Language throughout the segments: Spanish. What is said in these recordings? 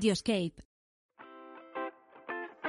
Radioscape.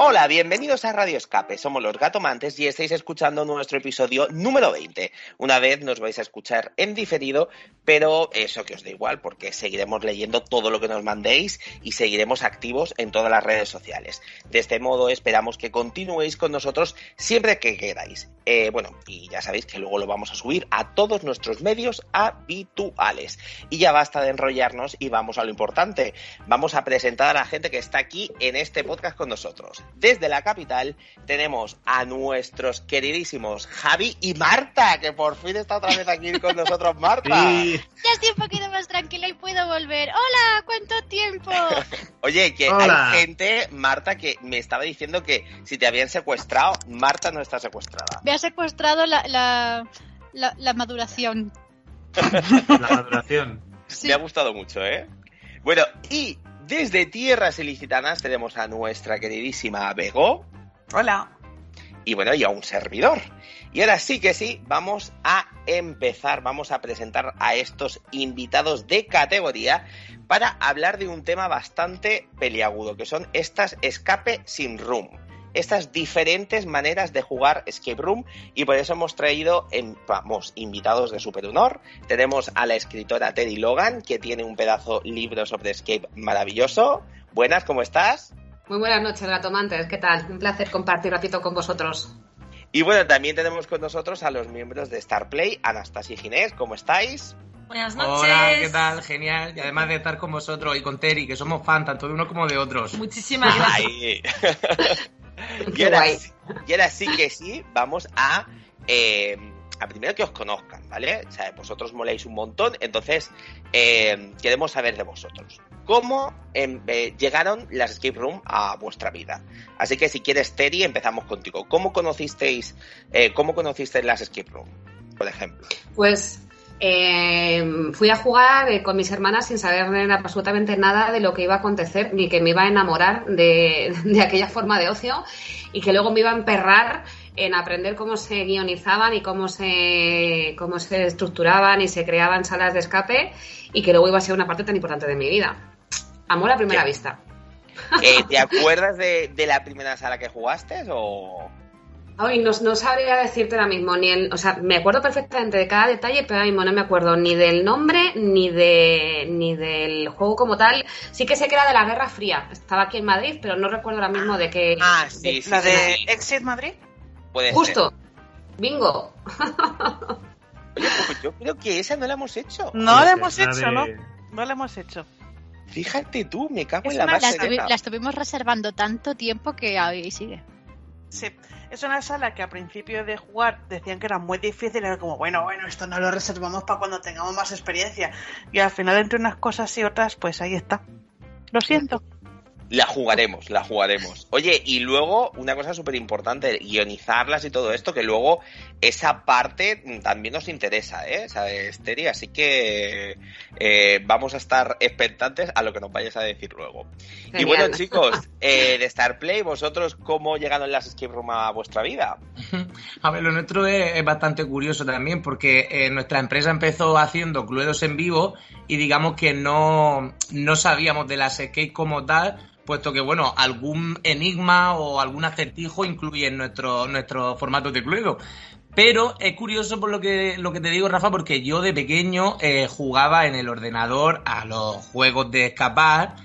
Hola, bienvenidos a Radio Escape. Somos los Gatomantes y estáis escuchando nuestro episodio número 20. Una vez nos vais a escuchar en diferido, pero eso que os da igual porque seguiremos leyendo todo lo que nos mandéis y seguiremos activos en todas las redes sociales. De este modo esperamos que continuéis con nosotros siempre que queráis. Eh, bueno, y ya sabéis que luego lo vamos a subir a todos nuestros medios habituales. Y ya basta de enrollarnos y vamos a lo importante. Vamos a presentar a la gente que está aquí en este podcast con nosotros. Desde la capital tenemos a nuestros queridísimos Javi y Marta, que por fin está otra vez aquí con nosotros, Marta. Ya estoy un poquito más tranquila y puedo volver. ¡Hola! ¿Cuánto tiempo? Oye, que Hola. hay gente, Marta, que me estaba diciendo que si te habían secuestrado, Marta no está secuestrada. Me ha secuestrado la, la, la, la maduración. La maduración. Sí. Me ha gustado mucho, ¿eh? Bueno, y desde tierras ilicitanas tenemos a nuestra queridísima Bego. Hola. y bueno, y a un servidor. Y ahora sí que sí, vamos a empezar, vamos a presentar a estos invitados de categoría para hablar de un tema bastante peliagudo, que son estas escape sin room. Estas diferentes maneras de jugar escape room y por eso hemos traído en, vamos, invitados de super honor. Tenemos a la escritora Teddy Logan, que tiene un pedazo libro sobre escape maravilloso. Buenas, ¿cómo estás? Muy buenas noches, gatomantes. ¿Qué tal? Un placer compartir ratito con vosotros. Y bueno, también tenemos con nosotros a los miembros de Starplay, Anastasia y Ginés, ¿cómo estáis? Buenas Hola, ¿qué tal? Genial. Y además de estar con vosotros y con Terry, que somos fan tanto de unos como de otros. Muchísimas gracias. Y, ahora, sí- y ahora sí que sí, vamos a, eh, a primero que os conozcan, ¿vale? O sea, vosotros moléis un montón, entonces eh, queremos saber de vosotros. ¿Cómo em, eh, llegaron las escape room a vuestra vida? Así que si quieres, Terry, empezamos contigo. ¿Cómo conocisteis, eh, cómo conocisteis las escape room, por ejemplo? Pues eh, fui a jugar eh, con mis hermanas sin saber absolutamente nada de lo que iba a acontecer, ni que me iba a enamorar de, de aquella forma de ocio y que luego me iba a emperrar en aprender cómo se guionizaban y cómo se, cómo se estructuraban y se creaban salas de escape y que luego iba a ser una parte tan importante de mi vida. Amor a primera vista. Eh, ¿Te acuerdas de, de la primera sala que jugaste o...? Ay, no, no sabría decirte ahora mismo, ni el, o sea, me acuerdo perfectamente de cada detalle, pero ahora mismo no me acuerdo ni del nombre ni de ni del juego como tal. Sí que sé que era de la Guerra Fría. Estaba aquí en Madrid, pero no recuerdo ahora mismo de qué. Ah, sí, sí, ¿La sí, de sí, Exit Madrid? puede ser. Justo. Bingo. Oye, pues yo creo que esa no la hemos hecho. No la hemos la hecho, de- ¿no? No la hemos hecho. Fíjate tú, me cago Es en la la, base. estuvi- la estuvimos reservando tanto tiempo que ahí sigue. Sí. Es una sala que a principio de jugar decían que era muy difícil. Era como, bueno, bueno, esto no lo reservamos para cuando tengamos más experiencia. Y al final, entre unas cosas y otras, pues ahí está. Lo siento. La jugaremos, la jugaremos. Oye, y luego una cosa súper importante, guionizarlas y todo esto, que luego esa parte también nos interesa, ¿eh? ¿Sabes, Teri? Así que eh, vamos a estar expectantes a lo que nos vayas a decir luego. Y bueno, chicos, eh, de Starplay, ¿vosotros cómo llegaron las escape room a vuestra vida? A ver, lo nuestro es, es bastante curioso también porque eh, nuestra empresa empezó haciendo Cluedos en vivo y digamos que no, no sabíamos de las skate como tal, puesto que, bueno, algún enigma o algún acertijo incluye en nuestro, nuestro formato de Cluedo. Pero es curioso por lo que, lo que te digo, Rafa, porque yo de pequeño eh, jugaba en el ordenador a los juegos de escapar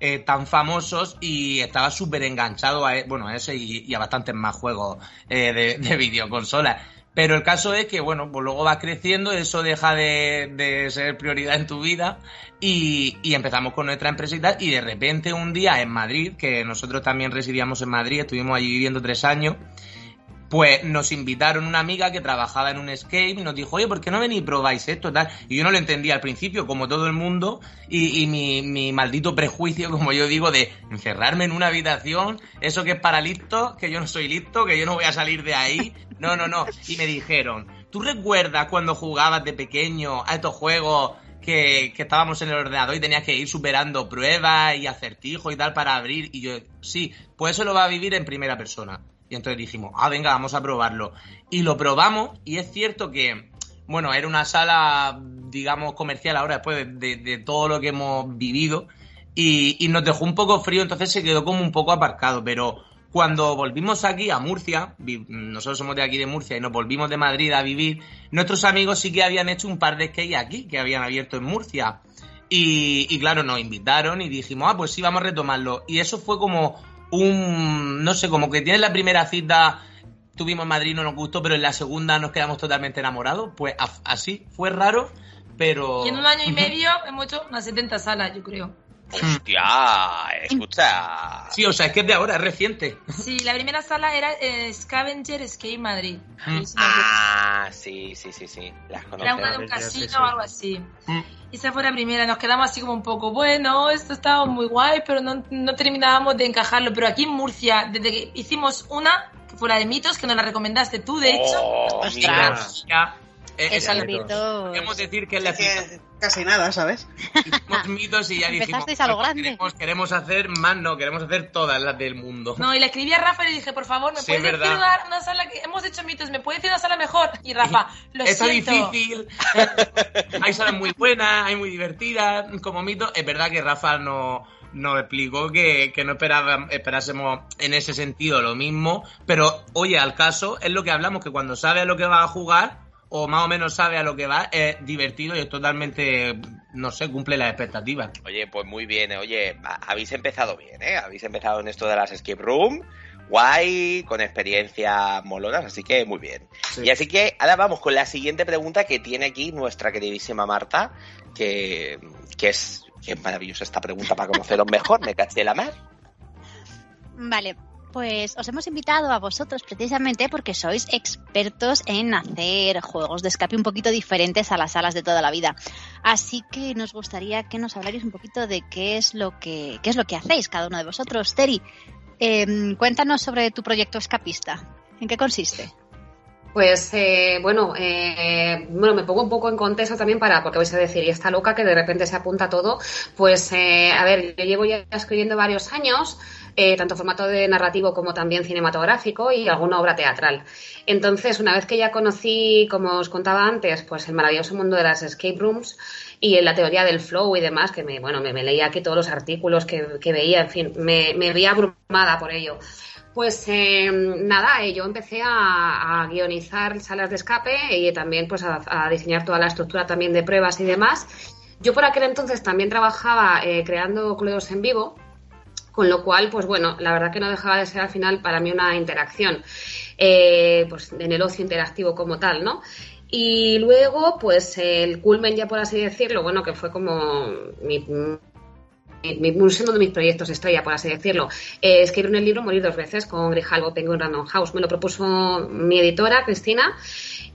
eh, tan famosos y estaba súper enganchado a, e- bueno, a ese y, a bastantes más juegos eh, de, de videoconsolas. Pero el caso es que, bueno, pues luego vas creciendo, eso deja de, ser prioridad en tu vida y, empezamos con nuestra empresa y tal. Y de repente un día en Madrid, que nosotros también residíamos en Madrid, estuvimos allí viviendo tres años, pues nos invitaron una amiga que trabajaba en un escape y nos dijo, oye, ¿por qué no venís y probáis esto? Tal? Y yo no lo entendía al principio, como todo el mundo, y, y mi, mi, maldito prejuicio, como yo digo, de encerrarme en una habitación, eso que es para listos, que yo no soy listo, que yo no voy a salir de ahí. No, no, no. Y me dijeron, ¿tú recuerdas cuando jugabas de pequeño a estos juegos que, estábamos en el ordenador y tenías que ir superando pruebas y acertijos y tal para abrir. Y yo, sí, pues eso lo va a vivir en primera persona. Y entonces dijimos, ah, venga, vamos a probarlo. Y lo probamos y es cierto que, bueno, era una sala, digamos, comercial ahora después de, todo lo que hemos vivido. Y, nos dejó un poco frío, entonces se quedó como un poco aparcado. Pero cuando volvimos aquí a Murcia, nosotros somos de aquí de Murcia y nos volvimos de Madrid a vivir, nuestros amigos sí que habían hecho un par de skate aquí, que habían abierto en Murcia. Y, y claro, nos invitaron y dijimos, ah, pues sí, vamos a retomarlo. Y eso fue como un, no sé, como que tiene la primera cita, tuvimos en Madrid, no nos gustó, pero en la segunda nos quedamos totalmente enamorados, pues así, fue raro, pero... Y en un año y medio hemos hecho unas 70 salas, yo creo. Hostia, escucha. Sí, o sea, es que es de ahora, es reciente. Sí, la primera sala era eh, Scavenger Skate Madrid. Ah, sí, sí, sí, sí. Las era una de un casino o algo así. Mm. Y esa fue la primera, nos quedamos así como un poco, bueno, esto estaba muy guay, pero no, no terminábamos de encajarlo. Pero aquí en Murcia, desde que hicimos una, que fue la de mitos, que nos la recomendaste tú, de hecho. Oh, Ostras. Ya, eh, Podemos decir que es la que casi nada, ¿sabes? Hicimos mitos y ya dijimos, Empezasteis a lo grande. Queremos, queremos, hacer más, no, queremos hacer todas las del mundo. No, y le escribí a Rafa y le dije, por favor, ¿me Sí, puedes verdad. decir una, una sala que hemos hecho mitos? ¿Me puedes decir una sala mejor? Y Rafa, lo Está siento. difícil, hay salas muy buenas, hay muy divertidas, como mito. Es verdad que Rafa no nos explicó que, que no esperaba, esperásemos en ese sentido lo mismo, pero oye, al caso es lo que hablamos, que cuando sabe a lo que va a jugar, o más o menos sabe a lo que va, es divertido y es totalmente, no sé, cumple las expectativas. Oye, pues muy bien, eh. oye, habéis empezado bien, ¿eh? Habéis empezado en esto de las escape room, guay, con experiencia molonas, así que muy bien. Sí. Y así que ahora vamos con la siguiente pregunta que tiene aquí nuestra queridísima Marta, que, que es, es maravillosa esta pregunta para conoceros mejor, me caché la mar. Vale, pues os hemos invitado a vosotros precisamente porque sois expertos en hacer juegos de escape un poquito diferentes a las salas de toda la vida. Así que nos gustaría que nos hablarais un poquito de qué es lo que, qué es lo que hacéis cada uno de vosotros. Teri, eh, cuéntanos sobre tu proyecto escapista. ¿En qué consiste? Pues eh, bueno, eh, bueno, me pongo un poco en contexto también para, porque vais a decir, y esta loca que de repente se apunta todo, pues eh, a ver, yo llevo ya escribiendo varios años, eh, tanto formato de narrativo como también cinematográfico y alguna obra teatral. Entonces, una vez que ya conocí, como os contaba antes, pues el maravilloso mundo de las escape rooms y la teoría del flow y demás, que me, bueno, me, me leía aquí todos los artículos que, veía, en fin, me, me abrumada por ello. Pues eh, nada, eh, yo empecé a, guionizar salas de escape y también pues a, diseñar toda la estructura también de pruebas y demás. Yo por aquel entonces también trabajaba eh, creando cluedos en vivo, con lo cual, pues bueno, la verdad que no dejaba de ser al final para mí una interacción, eh, pues en el ocio interactivo como tal, ¿no? Y luego, pues el culmen ya por así decirlo, bueno, que fue como mi, uno de mis proyectos estrella, por así decirlo. Eh, escribir el libro Morir dos veces con Grijalvo Penguin Random House. Me lo propuso mi editora, Cristina,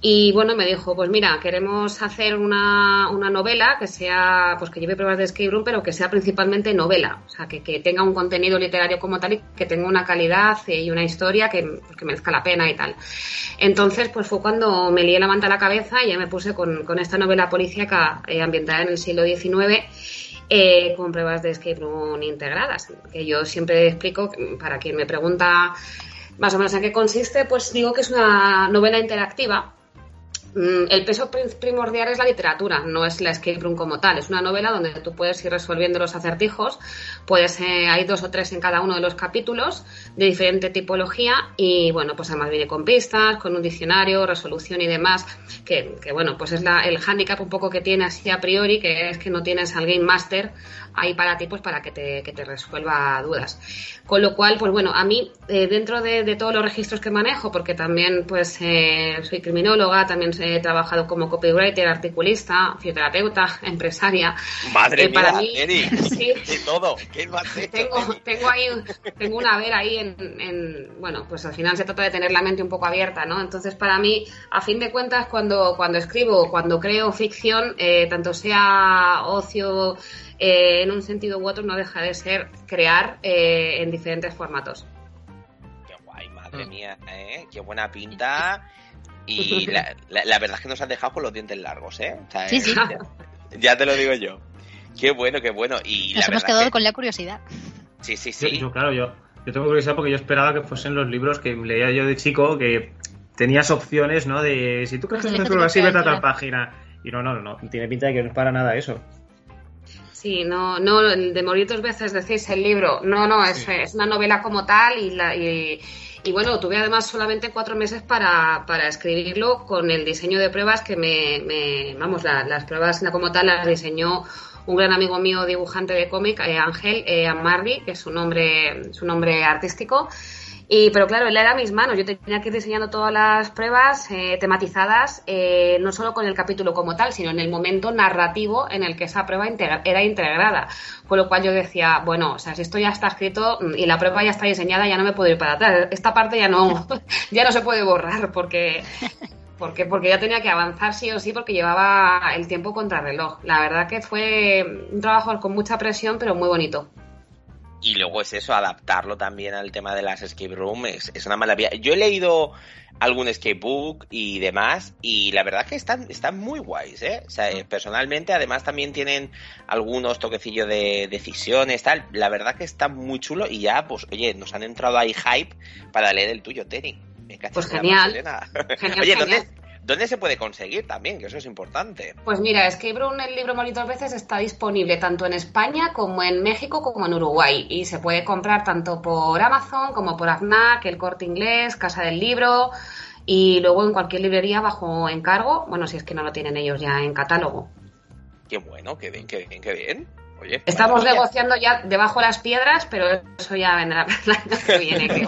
y bueno, me dijo, pues mira, queremos hacer una, una novela que sea, pues que lleve pruebas de escape room, pero que sea principalmente novela. O sea, que, que tenga un contenido literario como tal y que tenga una calidad y una historia que, pues, que merezca la pena y tal. Entonces, pues fue cuando me lié la manta a la cabeza y ya me puse con, con esta novela policíaca eh, ambientada en el siglo XIX eh, con pruebas de escape room integradas, que yo siempre explico, para quien me pregunta más o menos en qué consiste, pues digo que es una novela interactiva el peso primordial es la literatura, no es la escape room como tal. Es una novela donde tú puedes ir resolviendo los acertijos. Puedes, eh, hay dos o tres en cada uno de los capítulos de diferente tipología y bueno, pues además viene con pistas, con un diccionario, resolución y demás. Que, bueno, pues es la, el hándicap un poco que tiene así a priori, que es que no tienes al game master ahí para ti, pues para que te, que te resuelva dudas. Con lo cual, pues bueno, a mí eh, dentro de, todos los registros que manejo, porque también pues eh, soy criminóloga, también he trabajado como copywriter, articulista, fisioterapeuta, empresaria. Madre eh, para mía, mí, sí, de todo. ¿Qué más tengo, tengo ahí, tengo una ver ahí en, bueno, pues al final se trata de tener la mente un poco abierta, ¿no? Entonces para mí, a fin de cuentas, cuando, cuando escribo, cuando creo ficción, tanto sea ocio, eh, en un sentido u otro no deja de ser crear eh, en diferentes formatos. Qué guay, madre mm. mía, ¿eh? Qué buena pinta. Y la, verdad es que nos has dejado con los dientes largos, ¿eh? sí, sí. Ya, te lo digo yo. Qué bueno, qué bueno. Y nos hemos quedado con la curiosidad. Sí, sí, sí. Yo, claro, yo, yo tengo curiosidad porque yo esperaba que fuesen los libros que leía yo de chico, que tenías opciones, ¿no? De si tú crees que es así, vete a tal página. Y no, no, no, tiene pinta de que no es para nada eso. Sí, no, no, de morir dos veces decís el libro. No, no, es, es una novela como tal y, la, y, bueno, tuve además solamente cuatro meses para, para escribirlo con el diseño de pruebas que me, me vamos, las pruebas como tal las diseñó un gran amigo mío dibujante de cómic, eh, Ángel eh, Amardi, que es su nombre, su nombre artístico. Y, pero claro, él era mis manos. Yo tenía que ir diseñando todas las pruebas eh, tematizadas, eh, no solo con el capítulo como tal, sino en el momento narrativo en el que esa prueba era integrada. Con lo cual yo decía, bueno, o sea, si esto ya está escrito y la prueba ya está diseñada, ya no me puedo ir para atrás. Esta parte ya no, ya no se puede borrar porque porque, porque ya tenía que avanzar sí o sí porque llevaba el tiempo contra reloj. La verdad que fue un trabajo con mucha presión, pero muy bonito. Y luego es eso, adaptarlo también al tema de las escape rooms, es, una maravilla. Yo he leído algún escape book y demás, y la verdad que están, están muy guays, ¿eh? O sea, eh, personalmente, además también tienen algunos toquecillos de decisiones, tal. La verdad que está muy chulo y ya, pues, oye, nos han entrado ahí hype para leer el tuyo, Terry. Pues genial. genial. Oye, ¿dónde, ¿Dónde se puede conseguir también? Que eso es importante. Pues mira, Escape Room, el libro Molitos Veces, está disponible tanto en España como en México como en Uruguay. Y se puede comprar tanto por Amazon como por AFNAC, El Corte Inglés, Casa del Libro y luego en cualquier librería bajo encargo, bueno, si es que no lo tienen ellos ya en catálogo. Qué bueno, qué bien, qué bien, qué bien. Oye, Estamos negociando ya debajo las piedras, pero eso ya vendrá año que viene.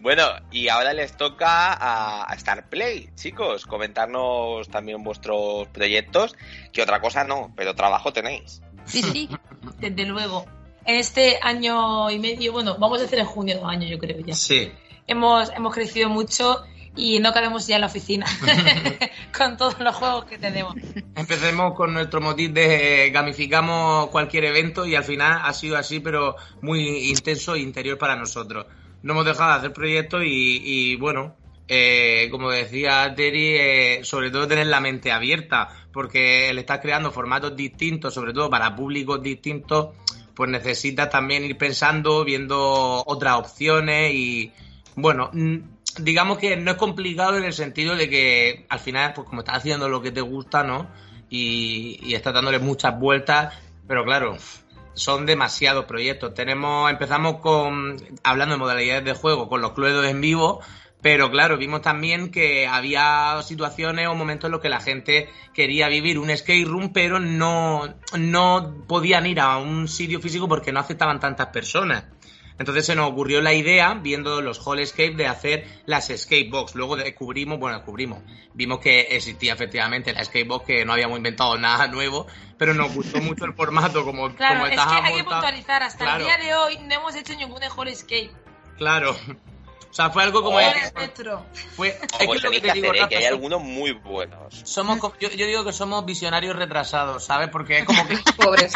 Bueno, y ahora les toca a, Star Play, chicos, comentarnos también vuestros proyectos, que otra cosa no, pero trabajo tenéis. Sí, sí, desde luego. En este año y medio, bueno, vamos a hacer en junio dos años, yo creo ya. Sí. Hemos, hemos crecido mucho y no cabemos ya en la oficina con todos los juegos que tenemos. Empecemos con nuestro motivo de gamificamos cualquier evento y al final ha sido así, pero muy intenso e interior para nosotros no hemos dejado de hacer proyectos y, bueno, eh, como decía Terry, eh, sobre todo tener la mente abierta, porque el estar creando formatos distintos, sobre todo para públicos distintos, pues necesitas también ir pensando, viendo otras opciones y, bueno, digamos que no es complicado en el sentido de que al final, pues como estás haciendo lo que te gusta, ¿no? Y, y estás dándole muchas vueltas, pero claro, son demasiados proyectos. Tenemos, empezamos con, hablando de modalidades de juego, con los cluedos en vivo, pero claro, vimos también que había situaciones o momentos en los que la gente quería vivir un skate room, pero no, no podían ir a un sitio físico porque no aceptaban tantas personas. Entonces se nos ocurrió la idea, viendo los Hall Escape, de hacer las Escape Box. Luego descubrimos, bueno, descubrimos, vimos que existía efectivamente la Escape Box, que no habíamos inventado nada nuevo, pero nos gustó mucho el formato como, claro, es que hay que puntualizar, hasta el día de hoy no hemos hecho ningún Hall Escape. Claro. O sea, fue algo como... Fue, pues que, te digo, que hay algunos muy buenos. Somos, yo, yo, digo que somos visionarios retrasados, ¿sabes? Porque es como que... Pobres.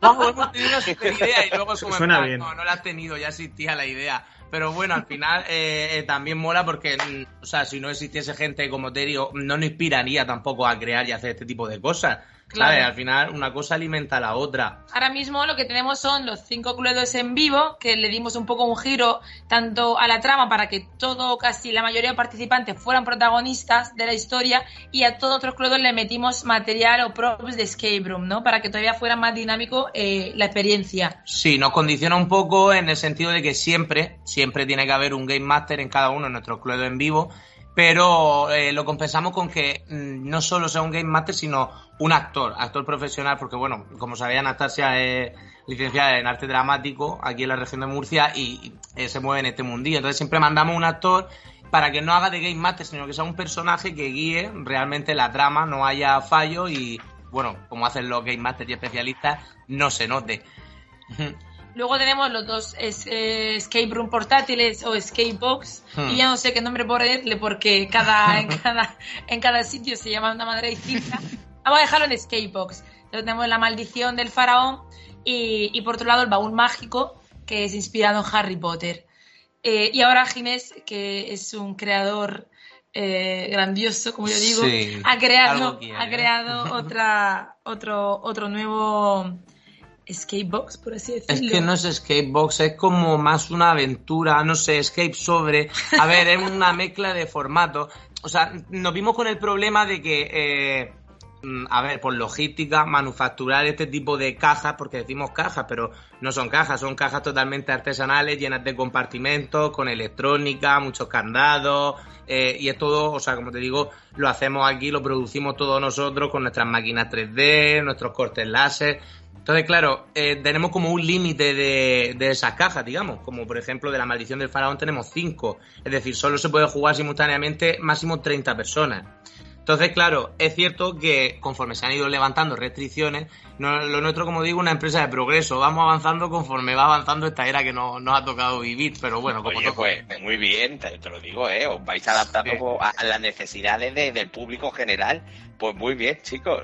Vamos, hemos tenido una super idea y luego como Suena bien. no, no la has tenido, ya existía la idea. Pero bueno, al final eh, eh, también mola porque, mm, o sea, si no existiese gente como Terio, no nos inspiraría tampoco a crear y hacer este tipo de cosas. Claro. ¿sabes? Al final una cosa alimenta a la otra. Ahora mismo lo que tenemos son los cinco cluedos en vivo, que le dimos un poco un giro tanto a la trama para que todo, casi la mayoría de participantes fueran protagonistas de la historia y a todos otros cluedos le metimos material o props de escape room, ¿no? Para que todavía fuera más dinámico eh, la experiencia. Sí, nos condiciona un poco en el sentido de que siempre, siempre tiene que haber un Game Master en cada uno de nuestros clubes en vivo, pero eh, lo compensamos con que mm, no solo sea un Game Master, sino un actor, actor profesional, porque bueno, como sabía Anastasia es licenciada en arte dramático aquí en la región de Murcia y, eh, se mueve en este mundillo, entonces siempre mandamos un actor para que no haga de Game Master, sino que sea un personaje que guíe realmente la trama, no haya fallo y bueno, como hacen los Game Masters y especialistas, no se note. Luego tenemos los dos es, eh, escape room portátiles o escape box Hmm. y ya no sé qué nombre ponerle porque cada en cada en cada sitio se llama de una manera distinta. Vamos a dejarlo en escape box. Luego tenemos la maldición del faraón y, y por otro lado el baúl mágico que es inspirado en Harry Potter. Eh, y ahora Ginés, que es un creador eh, grandioso, como yo digo, Sí, ha creado, ha creado otra, otro, otro nuevo escape box, por así Es decirlo. que no es escape box, es como más una aventura, no sé, escape sobre. A ver, es una mezcla de formatos. O sea, nos vimos con el problema de que, eh, mm, a ver, por logística, manufacturar este tipo de cajas, porque decimos cajas, pero no son cajas, son cajas totalmente artesanales, llenas de compartimentos, con electrónica, muchos candados, eh, y es todo, o sea, como te digo, lo hacemos aquí, lo producimos todos nosotros con nuestras máquinas 3D, nuestros cortes láser. Entonces, claro, eh, tenemos como un límite de, de esas cajas, digamos, como por ejemplo de la maldición del faraón tenemos 5, es decir, solo se puede jugar simultáneamente máximo 30 personas. Entonces, claro, es cierto que conforme se han ido levantando restricciones, no- lo nuestro, como digo, una empresa de progreso, vamos avanzando conforme va avanzando esta era que no- nos ha tocado vivir, pero bueno, como Oye, pues muy bien, te, te lo digo, ¿eh? Os vais adaptando Sí. a, a las necesidades de- del público general. Pues muy bien, chicos.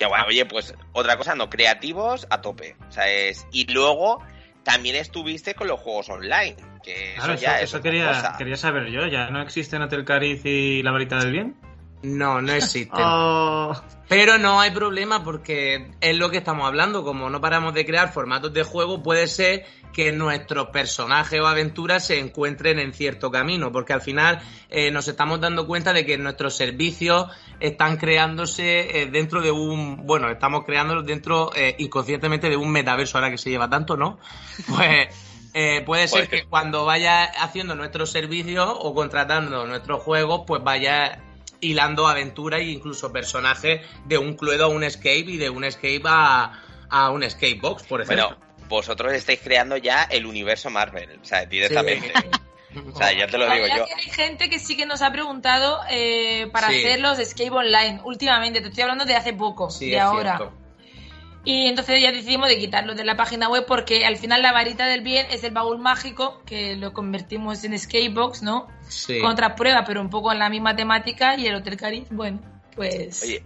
Que bueno, oye, pues otra cosa, no, creativos a tope. O sea, es... Y luego también estuviste con los juegos online, que Claro, eso ya eso, es quería, quería saber yo. ¿Ya no existen Hotel Cariz y La Varita del Bien? No, no existen. Oh. Pero no hay problema porque es lo que estamos hablando. Como no paramos de crear formatos de juego, puede ser que nuestros personajes o aventuras se encuentren en cierto camino. Porque al final eh, nos estamos dando cuenta de que nuestros servicios están creándose eh, dentro de un. Bueno, estamos creándolos dentro eh, inconscientemente de un metaverso ahora que se lleva tanto, ¿no? Pues. eh, puede ser que cuando vaya haciendo nuestros servicios o contratando nuestros juegos, pues vaya hilando aventuras e incluso personajes de un cluedo a un escape y de un escape a, a un escape box, por ejemplo. Bueno, vosotros estáis creando ya el universo Marvel, o sea, directamente. O sea, ya te lo digo yo. hay gente que sí que nos ha preguntado eh, para Sí. hacer los escape online últimamente. Te estoy hablando de hace poco, Sí, de es ahora. cierto. Y entonces ya decidimos de quitarlo de la página web porque al final la varita del bien es el baúl mágico que lo convertimos en Skatebox, ¿no? Sí. Con otra prueba, pero un poco en la misma temática y el Hotel Cariz, bueno, pues Oye,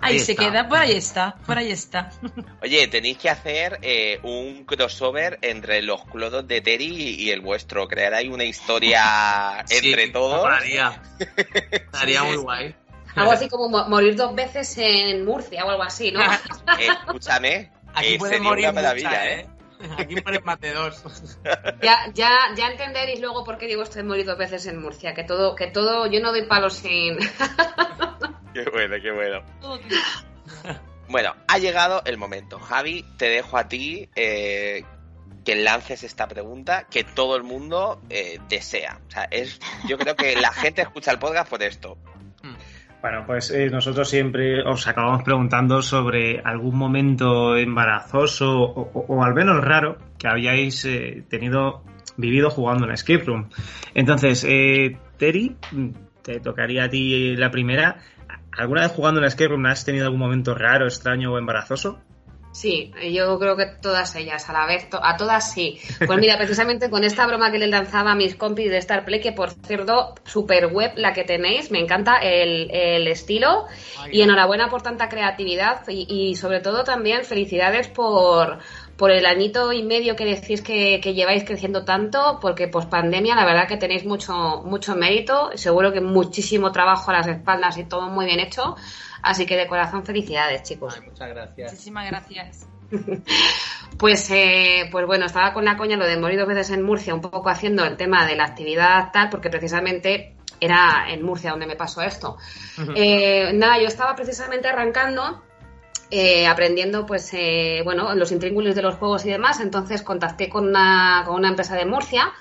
ahí, ahí se queda, por ahí está, por ahí está. oye, tenéis que hacer eh, un crossover entre los clodos de Terry y el vuestro. Crear ahí una historia Sí, entre todos. Estaría muy guay. Algo así como mo- morir dos veces en Murcia o algo así, ¿no? Eh, escúchame. Aquí eh, sería morir una maravilla, muchas, ¿eh? Aquí mueren más de dos. Ya, ya, ya entenderéis luego por qué digo estoy morir dos veces en Murcia, que todo, que todo, yo no doy palos sin. Qué bueno, qué bueno. Bueno, ha llegado el momento. Javi, te dejo a ti eh, que lances esta pregunta que todo el mundo eh, desea. O sea, es, yo creo que la gente escucha el podcast por esto. Bueno, pues eh, nosotros siempre os acabamos preguntando sobre algún momento embarazoso o, o- al menos raro que habíais eh, tenido, vivido jugando en Escape Room. Entonces, eh, Terry, mm, te tocaría a ti la primera. ¿Alguna vez jugando en Escape Room has tenido algún momento raro, extraño o embarazoso? Sí, yo creo que todas ellas, a la vez, to- a todas sí. Pues mira, precisamente con esta broma que le lanzaba a mis compis de Star Play, que por cierto, super web la que tenéis, me encanta el, el estilo y enhorabuena por tanta creatividad y, y sobre todo también felicidades por, por el añito y medio que decís que, que lleváis creciendo tanto, porque post pandemia la verdad que tenéis mucho, mucho mérito, seguro que muchísimo trabajo a las espaldas y todo muy bien hecho. Así que de corazón felicidades, chicos. Ay, muchas gracias. Muchísimas gracias. Pues, eh, pues bueno, estaba con la coña lo de morir dos veces en Murcia, un poco haciendo el tema de la actividad tal, porque precisamente era en Murcia donde me pasó esto. Eh, nada, yo estaba precisamente arrancando, eh, aprendiendo, pues, eh, bueno, los intríngulis de los juegos y demás, entonces contacté con una, con una empresa de Murcia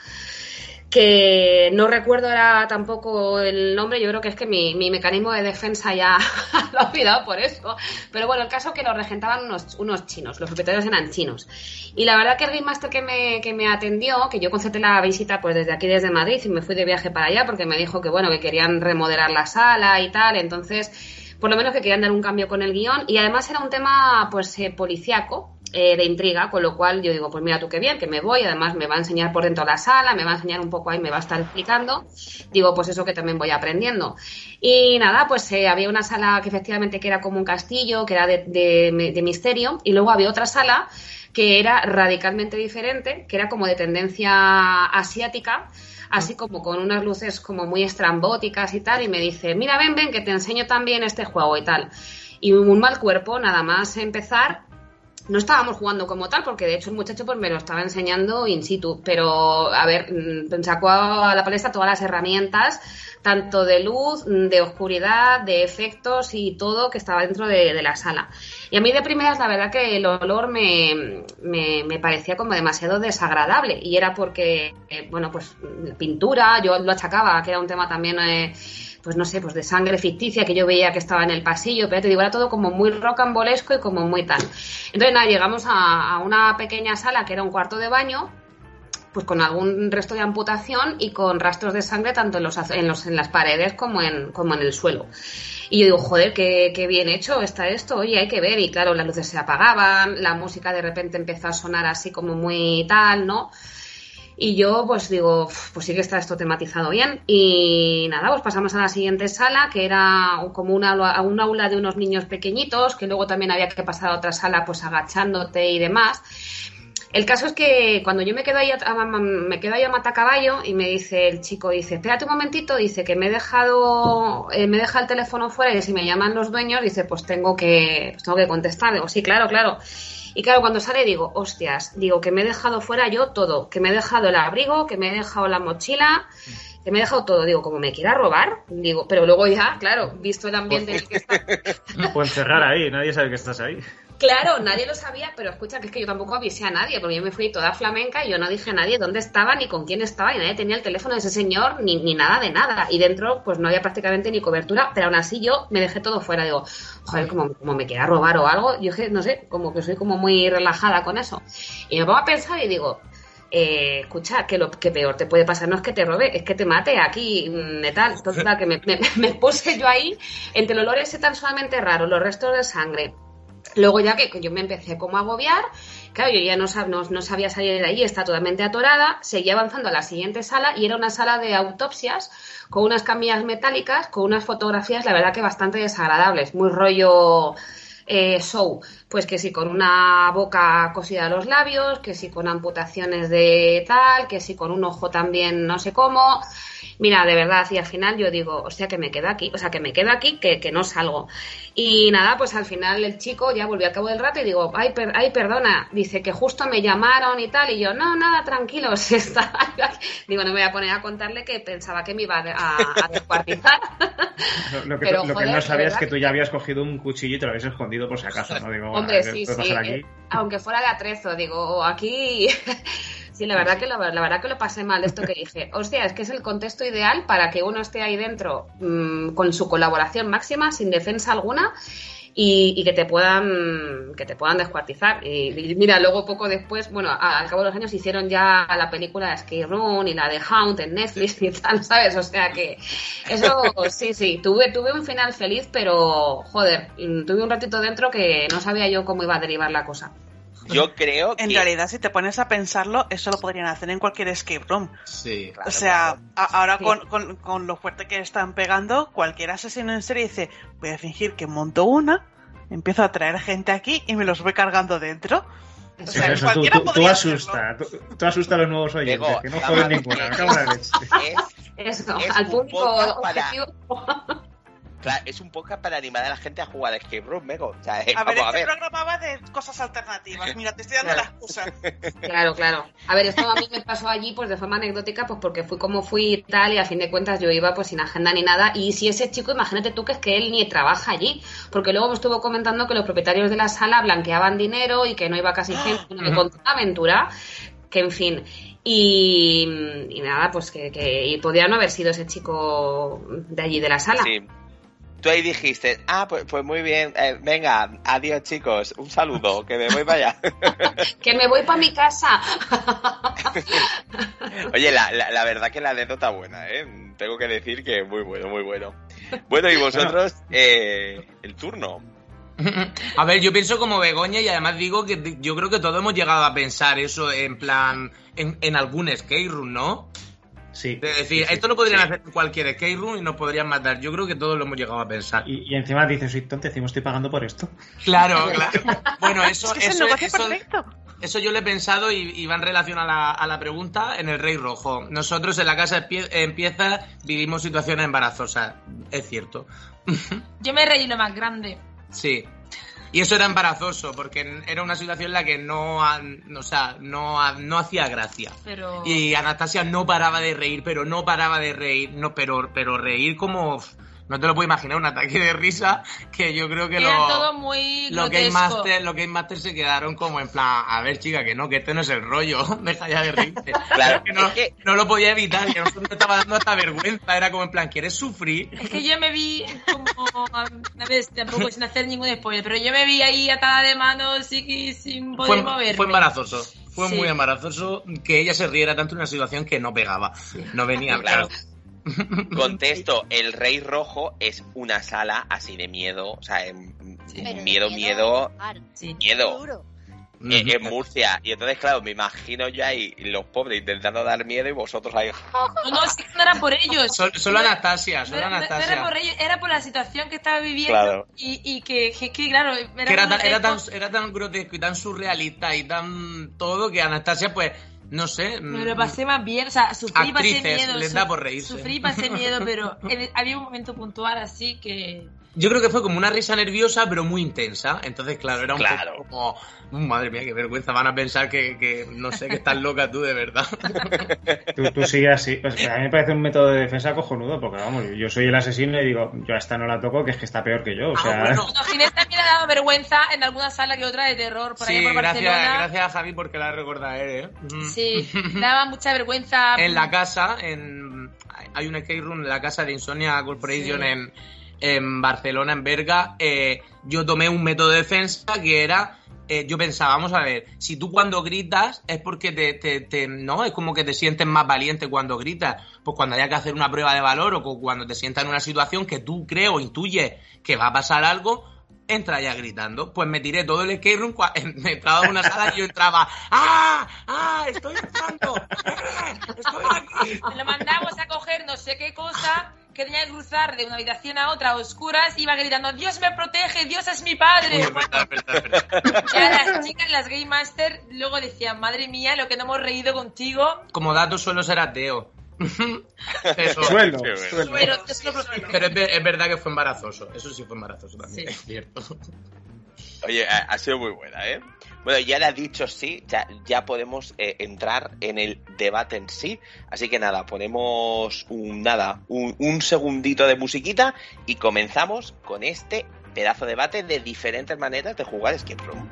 que no recuerdo ahora tampoco el nombre, yo creo que es que mi, mi mecanismo de defensa ya lo ha olvidado por eso. Pero bueno, el caso es que lo regentaban unos, unos chinos, los propietarios eran chinos. Y la verdad que el Game Master que me, que me atendió, que yo concerté la visita pues desde aquí, desde Madrid, y me fui de viaje para allá porque me dijo que bueno, que querían remodelar la sala y tal, entonces por lo menos que querían dar un cambio con el guion y además era un tema pues eh, policíaco eh, de intriga, con lo cual yo digo, pues mira tú qué bien, que me voy, además me va a enseñar por dentro de la sala, me va a enseñar un poco ahí, me va a estar explicando, digo, pues eso que también voy aprendiendo. Y nada, pues eh, había una sala que efectivamente que era como un castillo, que era de, de- misterio, y luego había otra sala que era radicalmente diferente, que era como de tendencia asiática, así como con unas luces como muy estrambóticas y tal, y me dice, mira, ven, ven, que te enseño también este juego y tal. Y un mal cuerpo, nada más empezar, no estábamos jugando como tal, porque de hecho el muchacho pues me lo estaba enseñando in situ, pero a ver, mm, sacó a la palestra todas las herramientas, tanto de luz, mm, de oscuridad, de efectos y todo que estaba dentro de, la sala. Y a mí de primeras la verdad que el olor me, me, me parecía como demasiado desagradable y era porque, eh, bueno, pues pintura, yo lo achacaba, que era un tema también... eh, pues no sé, pues de sangre ficticia que yo veía que estaba en el pasillo, pero te digo, era todo como muy rocambolesco y como muy tal. Entonces, nada, llegamos a, a una pequeña sala que era un cuarto de baño, pues con algún resto de amputación y con rastros de sangre tanto en, los, en, los, en las paredes como en, como en el suelo. Y yo digo, joder, qué, qué bien hecho está esto, oye, hay que ver. Y claro, las luces se apagaban, la música de repente empezó a sonar así como muy tal, ¿no? Y yo pues digo, "Uf, pues sí que está esto tematizado bien. Y nada, pues pasamos a la siguiente sala, que era como una, un aula de unos niños pequeñitos, que luego también había que pasar a otra sala pues agachándote y demás. El caso es que cuando yo me quedo ahí a, me quedo ahí a matacaballo y me dice el chico, dice, espérate un momentito, dice que me he dejado, eh, me deja el teléfono fuera y si me llaman los dueños, dice, pues tengo que, pues tengo que contestar. Digo, sí, claro, claro. Y claro, cuando sale digo, hostias, digo que me he dejado fuera yo todo, que me he dejado el abrigo, que me he dejado la mochila, que me he dejado todo. Digo, como me quiera robar, digo, pero luego ya, claro, visto el ambiente en el que está, O encerrar ahí, nadie sabe que estás ahí. Claro, nadie lo sabía, pero escucha, que es que yo tampoco avisé a nadie, porque yo me fui toda flamenca y yo no dije a nadie dónde estaba, ni con quién estaba, y nadie tenía el teléfono de ese señor, ni, ni nada de nada. Y dentro, pues no había prácticamente ni cobertura, pero aún así yo me dejé todo fuera. Digo, joder, como, como me quiera robar o algo, yo que no sé, como que soy como muy relajada con eso. Y me pongo a pensar y digo, eh, escucha, que lo que peor te puede pasar no es que te robe, es que te mate aquí, mm, de tal. Entonces, tal, que me, me- me puse yo ahí, entre el olor ese tan solamente raro, los restos de sangre, Luego ya que yo me empecé como a agobiar, claro, yo ya no, no, sabía salir de ahí, está totalmente atorada, seguía avanzando a la siguiente sala y era una sala de autopsias con unas camillas metálicas, con unas fotografías, la verdad que bastante desagradables, muy rollo eh, show, pues que sí con una boca cosida a los labios, que sí con amputaciones de tal, que sí con un ojo también no sé cómo. Mira, de verdad, y al final yo digo, hostia, que me quedo aquí, o sea, que me quedo aquí, que, que no salgo. Y nada, pues al final el chico ya volvió al cabo del rato y digo, ay, per- ay, perdona, dice que justo me llamaron y tal, y yo, no, nada, tranquilo, si está. Digo, no me voy a poner a contarle que pensaba que me iba a, a descuartizar. Lo, lo que, Pero, lo que no sabías es que tú ya habías cogido un cuchillo y te lo habías escondido por si acaso, ¿no? Digo, Hombre, sí, ¿qué puede sí. aquí? eh, aunque fuera de atrezo, digo, aquí. sí, la verdad, que lo, la verdad que lo pasé mal esto que dije. Hostia, es que es el contexto ideal para que uno esté ahí dentro mm, con su colaboración máxima, sin defensa alguna. Y, y que te puedan que te puedan descuartizar y, y mira luego poco después bueno a- al cabo de los años hicieron ya la película de Escape Room y la de Hound en Netflix y tal sabes o sea que eso sí sí tuve tuve un final feliz pero joder mm, tuve un ratito dentro que no sabía yo cómo iba a derivar la cosa Yo creo que. En realidad, si te pones a pensarlo, eso lo podrían hacer en cualquier escape room. Sí. Claro, o sea, claro. ahora Sí. con, con- con lo fuerte que están pegando, cualquier asesino en serie dice, voy a fingir que monto una, empiezo a traer gente aquí y me los voy cargando dentro. O sea, eso, tú, cualquiera tú- tú asusta, tú, tú asusta a los nuevos oyentes, que no joden ninguna. Es, Eso, Es al público para- objetivo. Claro, es un podcast para animar a la gente a jugar a Escape Room, Mego. O sea, eh, A ver, vamos a este ver. programa va de cosas alternativas. Mira, te estoy dando la excusa. Claro, claro. A ver, esto a mí me pasó allí pues de forma anecdótica, pues porque fui como fui y tal, y a fin de cuentas yo iba pues sin agenda ni nada. Y si ese chico, imagínate tú que es que él ni trabaja allí, porque luego me estuvo comentando que los propietarios de la sala blanqueaban dinero y que no iba casi gente, bueno, me contó una aventura, que en fin. Y, y nada, pues que, que y podía no haber sido ese chico de allí de la sala. Sí. Tú ahí dijiste, ah, pues, pues muy bien, eh, venga, adiós chicos, un saludo, que me voy para allá. Que me voy para mi casa. Oye, la, la, la verdad que la anécdota buena, ¿eh? Tengo que decir que muy bueno, muy bueno. Bueno, y vosotros, eh, el turno. A ver, yo pienso como Begoña y además digo que yo creo que todos hemos llegado a pensar eso en plan, en, en algún skate room, ¿no? Sí. Es decir, sí, sí. esto lo podrían sí. hacer en cualquier skate room y nos podrían matar. Yo creo que todos lo hemos llegado a pensar. Y, y encima dices, soy tonto, encima estoy pagando por esto. Claro, claro. Bueno, eso, Es que eso, eso- perfecto. eso yo lo he pensado y, y va en relación a la, a la pregunta en el Rey Rojo. Nosotros en la casa empie- empieza, vivimos situaciones embarazosas. Es cierto. Yo me reí lo más grande. Sí. Y eso era embarazoso, porque era una situación en la que no, o sea, no, no hacía gracia. Pero. Y Anastasia no paraba de reír, pero no paraba de reír, no, pero, pero reír como, no te lo puedo imaginar, un ataque de risa que yo creo que Era lo, todo muy los Game. Master, los Game Master se quedaron como en plan, a ver chica, que no, que este no es el rollo, deja ya de reírte. Claro, que no, es que- no lo podía evitar, que a nosotros nos estaba dando hasta vergüenza, era como en plan, ¿quieres sufrir? Es que yo me vi como. A ver, tampoco sin hacer ningún spoiler, pero yo me vi ahí atada de manos y sin poder Fue, moverme. fue embarazoso. Fue Sí. muy embarazoso que ella se riera tanto en una situación que no pegaba. No venía Claro. claro. Contesto, el Rey Rojo es una sala así de miedo, o sea, em, miedo, de miedo, Sí. miedo. eh, en Murcia. Y entonces, claro, me imagino yo ahí los pobres intentando dar miedo y vosotros ahí. No, no, sí que no era por ellos. Sol- Solo Anastasia, No solo era, no- no Anastasia. era por ellos, era por la situación que estaba viviendo Claro. y, y que, que, que, claro, era, que era tan, era, tan, era tan grotesco y tan surrealista y tan todo que Anastasia, pues, no sé. Me lo mm, pasé más bien, o sea, sufrí y pasé miedo. les da por reírse. Sufrí y pasé miedo, pero en- había un momento puntual así que. Yo creo que fue como una risa nerviosa, pero muy intensa. Entonces, claro, era un Claro. poco como. "Mm, Madre mía, qué vergüenza. Van a pensar que, que no sé, que estás loca tú, de verdad. Tú, tú sigues así. O sea, a mí me parece un método de defensa cojonudo, porque vamos, yo soy el asesino y digo, yo a esta no la toco, que es que está peor que yo. O Ah, sea, bueno. No, Ginés también ha dado vergüenza en alguna sala que otra de terror por ahí Sí, por gracias, Barcelona. gracias a Javi porque la recorda él, ¿eh? Sí, daba mucha vergüenza. en la casa, en, hay un escape room en la casa de Insomnia Corporation Sí. en, en Barcelona, en Berga. eh, yo tomé un método de defensa que era, eh, yo pensaba, vamos a ver, si tú cuando gritas es porque te, te- te- no, es como que te sientes más valiente cuando gritas, pues cuando haya que hacer una prueba de valor o cu- cuando te sientas en una situación que tú crees o intuyes que va a pasar algo, entra ya gritando. Pues me tiré todo el escape room, me entraba a una sala y yo entraba, ¡ah! ¡ah! ¡estoy entrando! ¡eh! ¡estoy aquí! Lo mandamos a coger no sé qué cosa que tenía que cruzar de una habitación a otra a oscuras iba gritando Dios me protege, Dios es mi padre. Es verdad, es verdad, es verdad. Y a las chicas, las Game Master, luego decían, madre mía, lo que no hemos reído contigo. Como dato suelo ser ateo. Eso. suelo, Qué bueno. suelo. Pero. Pero es, ver- es verdad que fue embarazoso. Eso sí fue embarazoso también, Sí. es cierto. Oye, ha, ha sido muy buena, ¿eh? Bueno, ya la dicho sí, ya, ya podemos eh, entrar en el debate en sí. Así que nada, ponemos un, nada, un, un segundito de musiquita y comenzamos con este pedazo de debate de diferentes maneras de jugar Escape Room.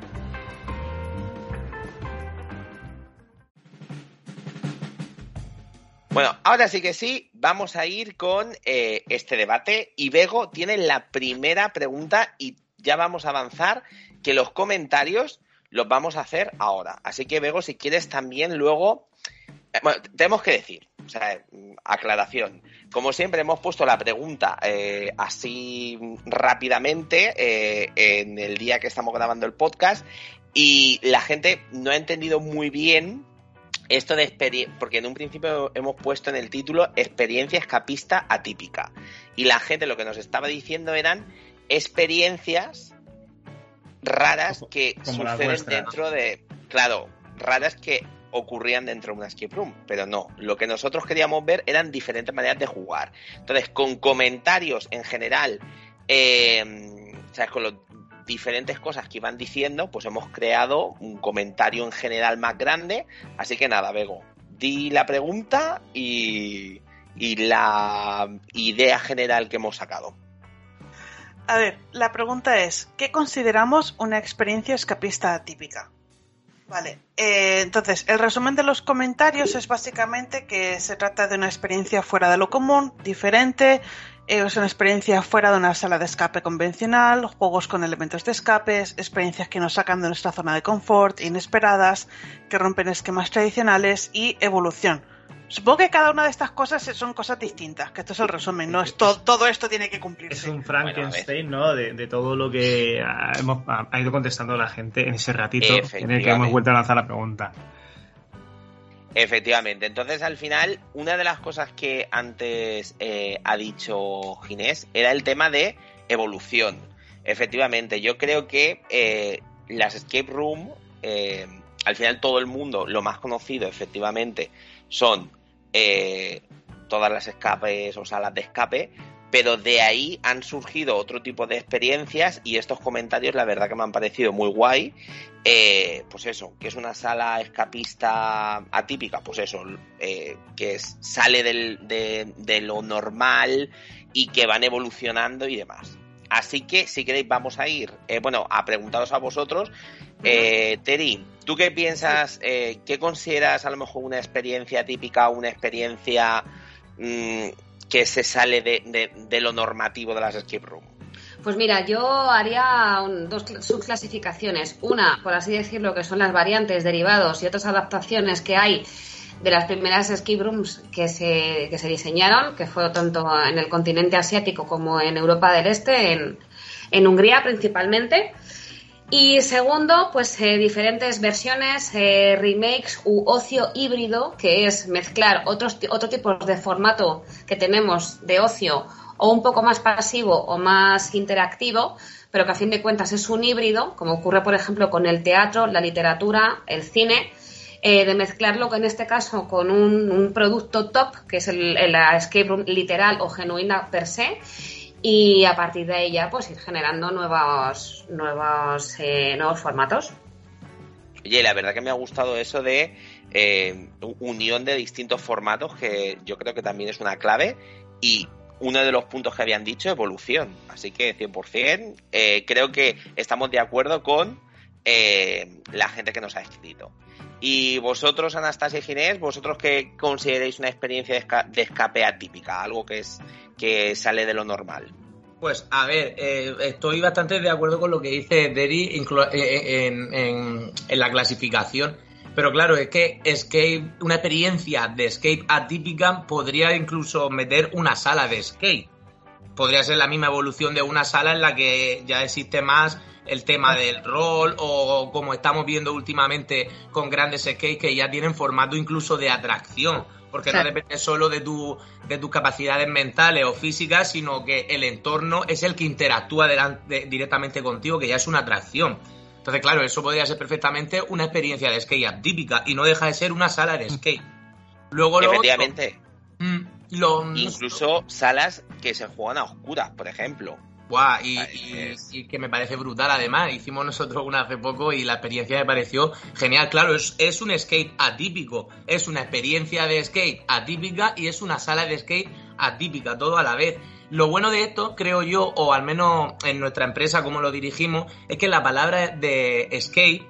Bueno, ahora sí que sí, vamos a ir con eh, este debate y Bego tiene la primera pregunta y ya vamos a avanzar que los comentarios los vamos a hacer ahora. Así que Bego, si quieres también luego... eh, Bueno, tenemos que decir, o sea, mm, aclaración. Como siempre hemos puesto la pregunta eh, así rápidamente eh, en el día que estamos grabando el podcast y la gente no ha entendido muy bien esto de experiencia, porque en un principio hemos puesto en el título experiencia escapista atípica. Y la gente lo que nos estaba diciendo eran experiencias raras que Como suceden dentro de. claro, raras que ocurrían dentro de una escape room, pero no, lo que nosotros queríamos ver eran diferentes maneras de jugar. Entonces, con comentarios en general, eh, ¿sabes? Con las diferentes cosas que iban diciendo, pues hemos creado un comentario en general más grande. Así que nada, Bego, di la pregunta y, y la idea general que hemos sacado. A ver, la pregunta es, ¿qué consideramos una experiencia escapista atípica? Vale, eh, entonces el resumen de los comentarios es básicamente que se trata de una experiencia fuera de lo común, diferente, es una experiencia fuera de una sala de escape convencional, juegos con elementos de escapes, experiencias que nos sacan de nuestra zona de confort, inesperadas, que rompen esquemas tradicionales y evolución. Supongo que cada una de estas cosas son cosas distintas, que esto es el resumen, no es to- todo esto tiene que cumplirse. Es un Frankenstein, ¿no? De, de todo lo que ha, hemos- ha ido contestando la gente en ese ratito en el que hemos vuelto a lanzar la pregunta. Efectivamente. Entonces, al final, una de las cosas que antes eh, ha dicho Ginés era el tema de evolución. Efectivamente, yo creo que eh, las escape room, eh, al final todo el mundo, lo más conocido, efectivamente, son todas las escapes o salas de escape, pero de ahí han surgido otro tipo de experiencias y estos comentarios la verdad que me han parecido muy guay. Eh, pues eso, que es una sala escapista atípica, pues eso, eh, que es- sale del- de, de lo normal y que van evolucionando y demás. Así que si queréis vamos a ir, eh, bueno, a preguntaros a vosotros. Eh, Teri, ¿tú qué piensas, qué consideras a lo mejor una experiencia típica, una experiencia mm, que se sale de, lo normativo de las escape room? Pues mira, yo haría dos cl- subclasificaciones. Una, por así decirlo, que son las variantes, derivados y otras adaptaciones que hay de las primeras escape rooms que se, que se diseñaron, que fue tanto en el continente asiático como en Europa del Este, en Hungría principalmente. Y segundo, pues eh, diferentes versiones, eh, remakes u ocio híbrido, que es mezclar otros, otro tipo de formato que tenemos de ocio o un poco más pasivo o más interactivo, pero que a fin de cuentas es un híbrido, como ocurre por ejemplo con el teatro, la literatura, el cine, eh, de mezclarlo en este caso con un, producto top, que es la escape room literal o genuina per se, y a partir de ahí ya pues ir generando nuevos, nuevos, eh, nuevos formatos. Oye, la verdad que me ha gustado eso de eh, unión de distintos formatos, que yo creo que también es una clave. Y uno de los puntos que habían dicho, evolución. Así que 100%. eh, creo que estamos de acuerdo con eh, la gente que nos ha escrito. Y vosotros, Anastasia y Ginés, vosotros que consideréis una experiencia de, esca- de escape atípica, algo que es que sale de lo normal. Pues a ver, eh, estoy bastante de acuerdo con lo que dice Derry inclu- eh, en, en- en la clasificación. Pero claro, es que escape, una experiencia de escape atípica podría incluso meter una sala de escape. Podría ser la misma evolución de una sala en la que ya existe más el tema del rol o como estamos viendo últimamente con grandes skates que ya tienen formato incluso de atracción. Porque Claro. no depende solo de, tu, de tus capacidades mentales o físicas, sino que el entorno es el que interactúa directamente contigo, que ya es una atracción. Entonces, claro, eso podría ser perfectamente una experiencia de skate atípica y no deja de ser una sala de skate. Luego lo otro- Efectivamente, Mm, lo- incluso salas que se juegan a oscuras, por ejemplo. Buah, y, Vale, y- que me parece brutal además. Hicimos nosotros una hace poco y la experiencia me pareció genial. Claro, es, es un skate atípico, es una experiencia de skate atípica y es una sala de skate atípica, todo a la vez. Lo bueno de esto, creo yo, o al menos en nuestra empresa como lo dirigimos, es que la palabra de skate,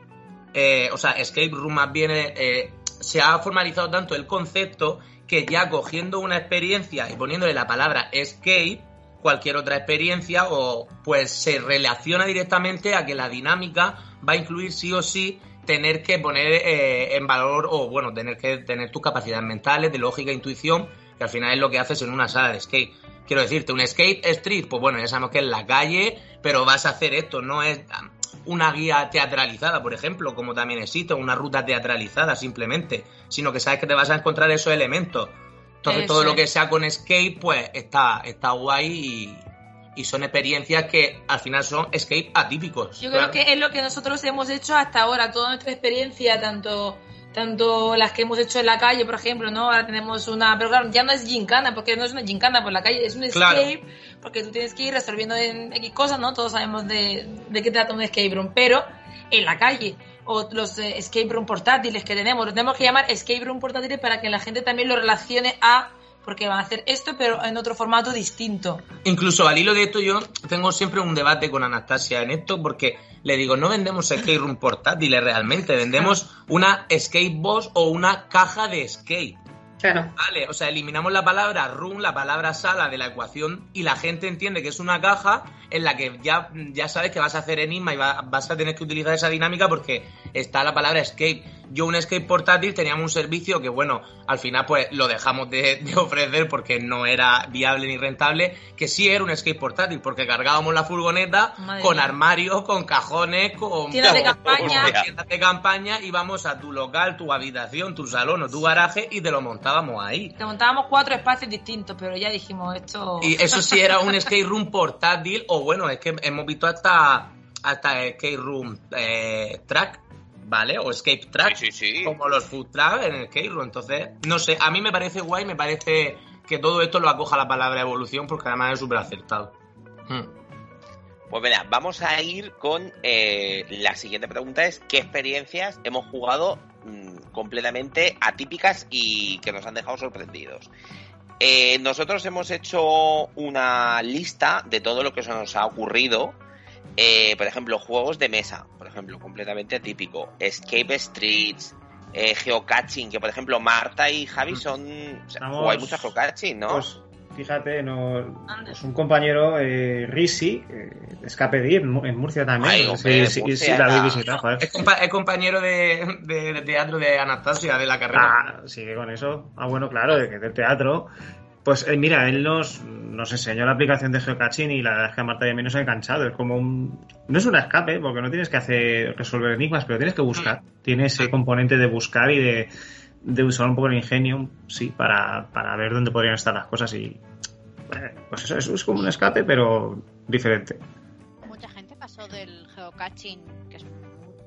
eh, o sea, escape room más bien, eh, eh, se ha formalizado tanto el concepto que ya cogiendo una experiencia y poniéndole la palabra escape, cualquier otra experiencia o pues se relaciona directamente a que la dinámica va a incluir sí o sí tener que poner eh, en valor o bueno tener que tener tus capacidades mentales de lógica e intuición que al final es lo que haces en una sala de skate. Quiero decirte un skate street pues bueno ya sabemos que es la calle pero vas a hacer esto no es una guía teatralizada por ejemplo como también existe una ruta teatralizada simplemente sino que sabes que te vas a encontrar esos elementos entonces Eso todo lo que sea con skate, pues está, está guay y, y son experiencias que al final son escape atípicos. Yo creo que es lo que nosotros hemos hecho hasta ahora, toda nuestra experiencia, tanto tanto las que hemos hecho en la calle, por ejemplo, ¿no? Ahora tenemos una, pero claro, ya no es gincana, porque no es una gincana por la calle, es un escape, porque tú tienes que ir resolviendo en X cosas, ¿no? Todos sabemos de, de qué trata un escape room, pero en la calle, o los eh, escape room portátiles que tenemos, los tenemos que llamar escape room portátiles para que la gente también lo relacione a porque van a hacer esto, pero en otro formato distinto. Incluso al hilo de esto, yo tengo siempre un debate con Anastasia en esto, porque le digo, no vendemos escape room portátiles realmente, vendemos una escape box o una caja de escape. Vale, o sea, eliminamos la palabra room, la palabra sala de la ecuación y la gente entiende que es una caja en la que ya, ya sabes que vas a hacer enigma y vas a tener que utilizar esa dinámica porque está la palabra escape. Yo un escape portátil teníamos un servicio que, bueno, al final pues lo dejamos de, ofrecer porque no era viable ni rentable, que sí era un escape portátil porque cargábamos la furgoneta con armarios, con cajones, con tiendas de campaña. tiendas de campaña, íbamos a tu local, tu habitación, tu salón o tu garaje y te lo montábamos ahí. Te montábamos cuatro espacios distintos, pero ya dijimos esto... Y eso sí era un escape room portátil o bueno, es que hemos visto hasta, hasta escape room eh, track, ¿vale? O escape track, como los food track en el room. Entonces, no sé, a mí me parece guay, me parece que todo esto lo acoja la palabra evolución porque además es súper acertado. Hmm. Pues mira, vamos a ir con eh, la siguiente pregunta es ¿qué experiencias hemos jugado mm, completamente atípicas y que nos han dejado sorprendidos? Eh, nosotros hemos hecho una lista de todo lo que se nos ha ocurrido. Eh, por ejemplo, juegos de mesa, por ejemplo, completamente típico. Escape Streets, eh, Geocaching, que por ejemplo Marta y Javi mm. son. hay mucha Geocaching, ¿no? Pues, fíjate, no, pues un compañero, eh, Risi, eh, Escape Deep, en Murcia también. sí, sí, sí, la habéis visitado, Es, compañero de, de, teatro de Anastasia, de la carrera. Ah, sigue con eso. Ah, bueno, claro, de, del teatro. Pues eh, mira, él nos, nos enseñó la aplicación de geocaching y la verdad es que a Marta y a mí nos ha enganchado. Es como un. No es un escape, porque no tienes que hacer resolver enigmas, pero tienes que buscar. Tiene ese componente de buscar y de de usar un poco el ingenio, sí, para, para ver dónde podrían estar las cosas y eh, pues eso, es como un escape, pero diferente. Mucha gente pasó del geocaching, que es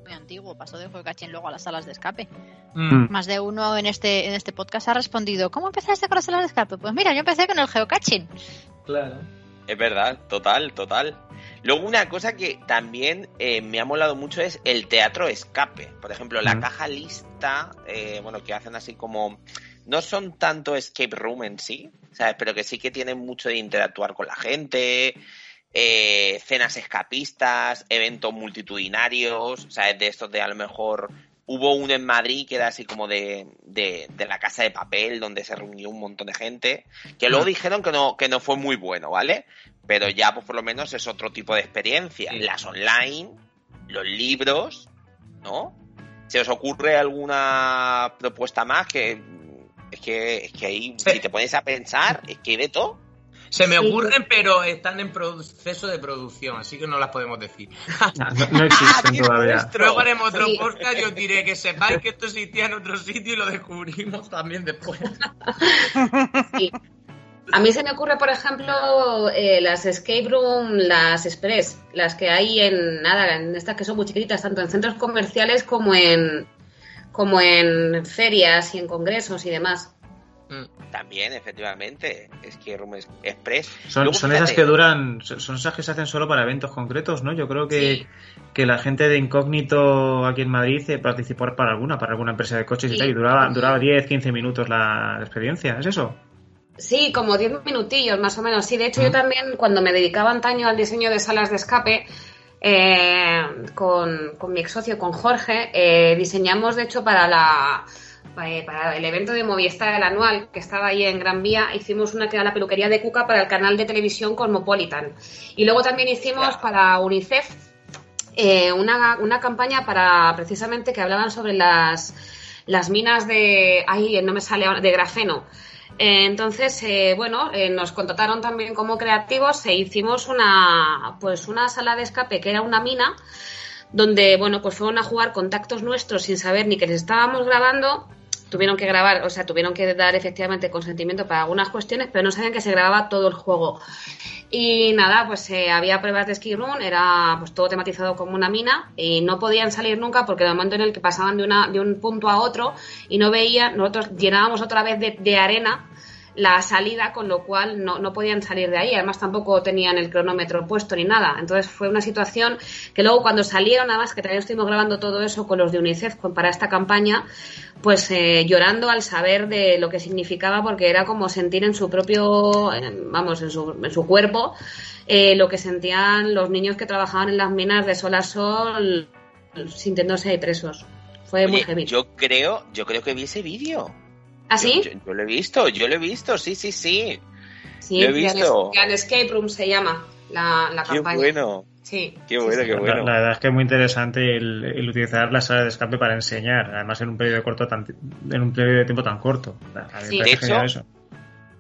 muy antiguo, pasó del geocaching luego a las salas de escape. Mm. Más de uno en este, en este podcast ha respondido, ¿cómo empezaste con las salas de escape? Pues mira, yo empecé con el geocaching. Claro. Es verdad, total, total. Luego una cosa que también eh, me ha molado mucho es el teatro escape. Por ejemplo, la caja lista, eh, bueno, que hacen así como... No son tanto escape room en sí, ¿sabes? Pero que sí que tienen mucho de interactuar con la gente, eh, cenas escapistas, eventos multitudinarios, ¿sabes? De estos de a lo mejor Hubo uno en Madrid que era así como de, de, la casa de papel, donde se reunió un montón de gente, que luego mm. dijeron que no, que no fue muy bueno, ¿vale? Pero ya, pues por lo menos es otro tipo de experiencia. Las online, los libros, ¿no? ¿Se os ocurre alguna propuesta más que es que, es que ahí, si te pones a pensar, es que hay de todo. Se me ocurren, pero están en proceso de producción, así que no las podemos decir. No, existen todavía. Luego haremos otro podcast y os diré que sepáis que esto existía en otro sitio y lo descubrimos también después. A mí se me ocurre, por ejemplo, eh, las escape room, las express, las que hay en nada, en estas que son muy chiquititas, tanto en centros comerciales como en como en ferias y en congresos y demás. También, efectivamente, es que Room Express. Son, son esas que duran, son esas que se hacen solo para eventos concretos, ¿no? Yo creo que, que la gente de Incógnito aquí en Madrid eh, participó para alguna, para alguna empresa de coches y tal, y duraba, duraba 10, 15 minutos la experiencia, ¿es eso? Sí, como 10 minutillos más o menos. Sí, de hecho yo también cuando me dedicaba antaño al diseño de salas de escape, eh, con, con, mi ex socio, con Jorge, eh, diseñamos de hecho para la para el evento de Movistar, el anual, que estaba ahí en Gran Vía, hicimos una que era la peluquería de Cuca para el canal de televisión Cosmopolitan. Y luego también hicimos para UNICEF eh, una, una, campaña para precisamente que hablaban sobre las, las minas de. Ay, no me sale de grafeno. Eh, entonces, bueno, nos contrataron también como creativos e hicimos una, pues una sala de escape que era una mina donde, bueno, pues fueron a jugar contactos nuestros sin saber ni que les estábamos grabando tuvieron que grabar, o sea, tuvieron que dar efectivamente consentimiento para algunas cuestiones, pero no sabían que se grababa todo el juego. Y nada, pues eh, había pruebas de ski room, era pues todo tematizado como una mina y no podían salir nunca porque en el momento en el que pasaban de, una, de un punto a otro y no veían, nosotros llenábamos otra vez de, de arena la salida, con lo cual no, no, podían salir de ahí. Además, tampoco tenían el cronómetro puesto ni nada. Entonces, fue una situación que luego, cuando salieron, además, que también estuvimos grabando todo eso con los de UNICEF para esta campaña, pues eh, llorando al saber de lo que significaba, porque era como sentir en su propio, eh, vamos, en su, en su cuerpo, eh, lo que sentían los niños que trabajaban en las minas de sol a sol, sintiéndose presos. Fue Oye, muy heavy. Yo creo, yo creo que vi ese vídeo. ¿Ah, sí? Yo, yo, yo, lo he visto, yo lo he visto, sí, sí, sí. Sí, lo he visto. Gran Escape Room se llama la, la Qué campaña. bueno. Sí. Qué bueno, sí, qué bueno. La, la, verdad es que es muy interesante el, el, utilizar la sala de escape para enseñar, además en un periodo corto tan, en un periodo de tiempo tan corto. A mí sí. me de hecho, eso.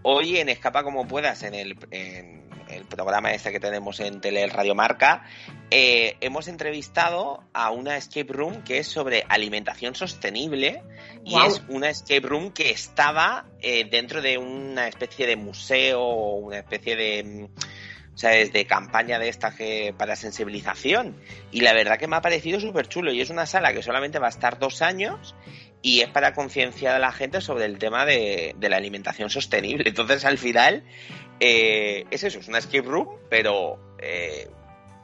Hoy en Escapa como puedas, en el, en el programa este que tenemos en Tele Radio Marca, eh, hemos entrevistado a una escape room que es sobre alimentación sostenible y es una escape room que estaba eh, dentro de una especie de museo o una especie de ¿sabes? de campaña de esta que para sensibilización. Y la verdad que me ha parecido súper chulo y es una sala que solamente va a estar dos años y es para concienciar a la gente sobre el tema de, de la alimentación sostenible. Entonces al final eh, es eso, es una escape room pero eh,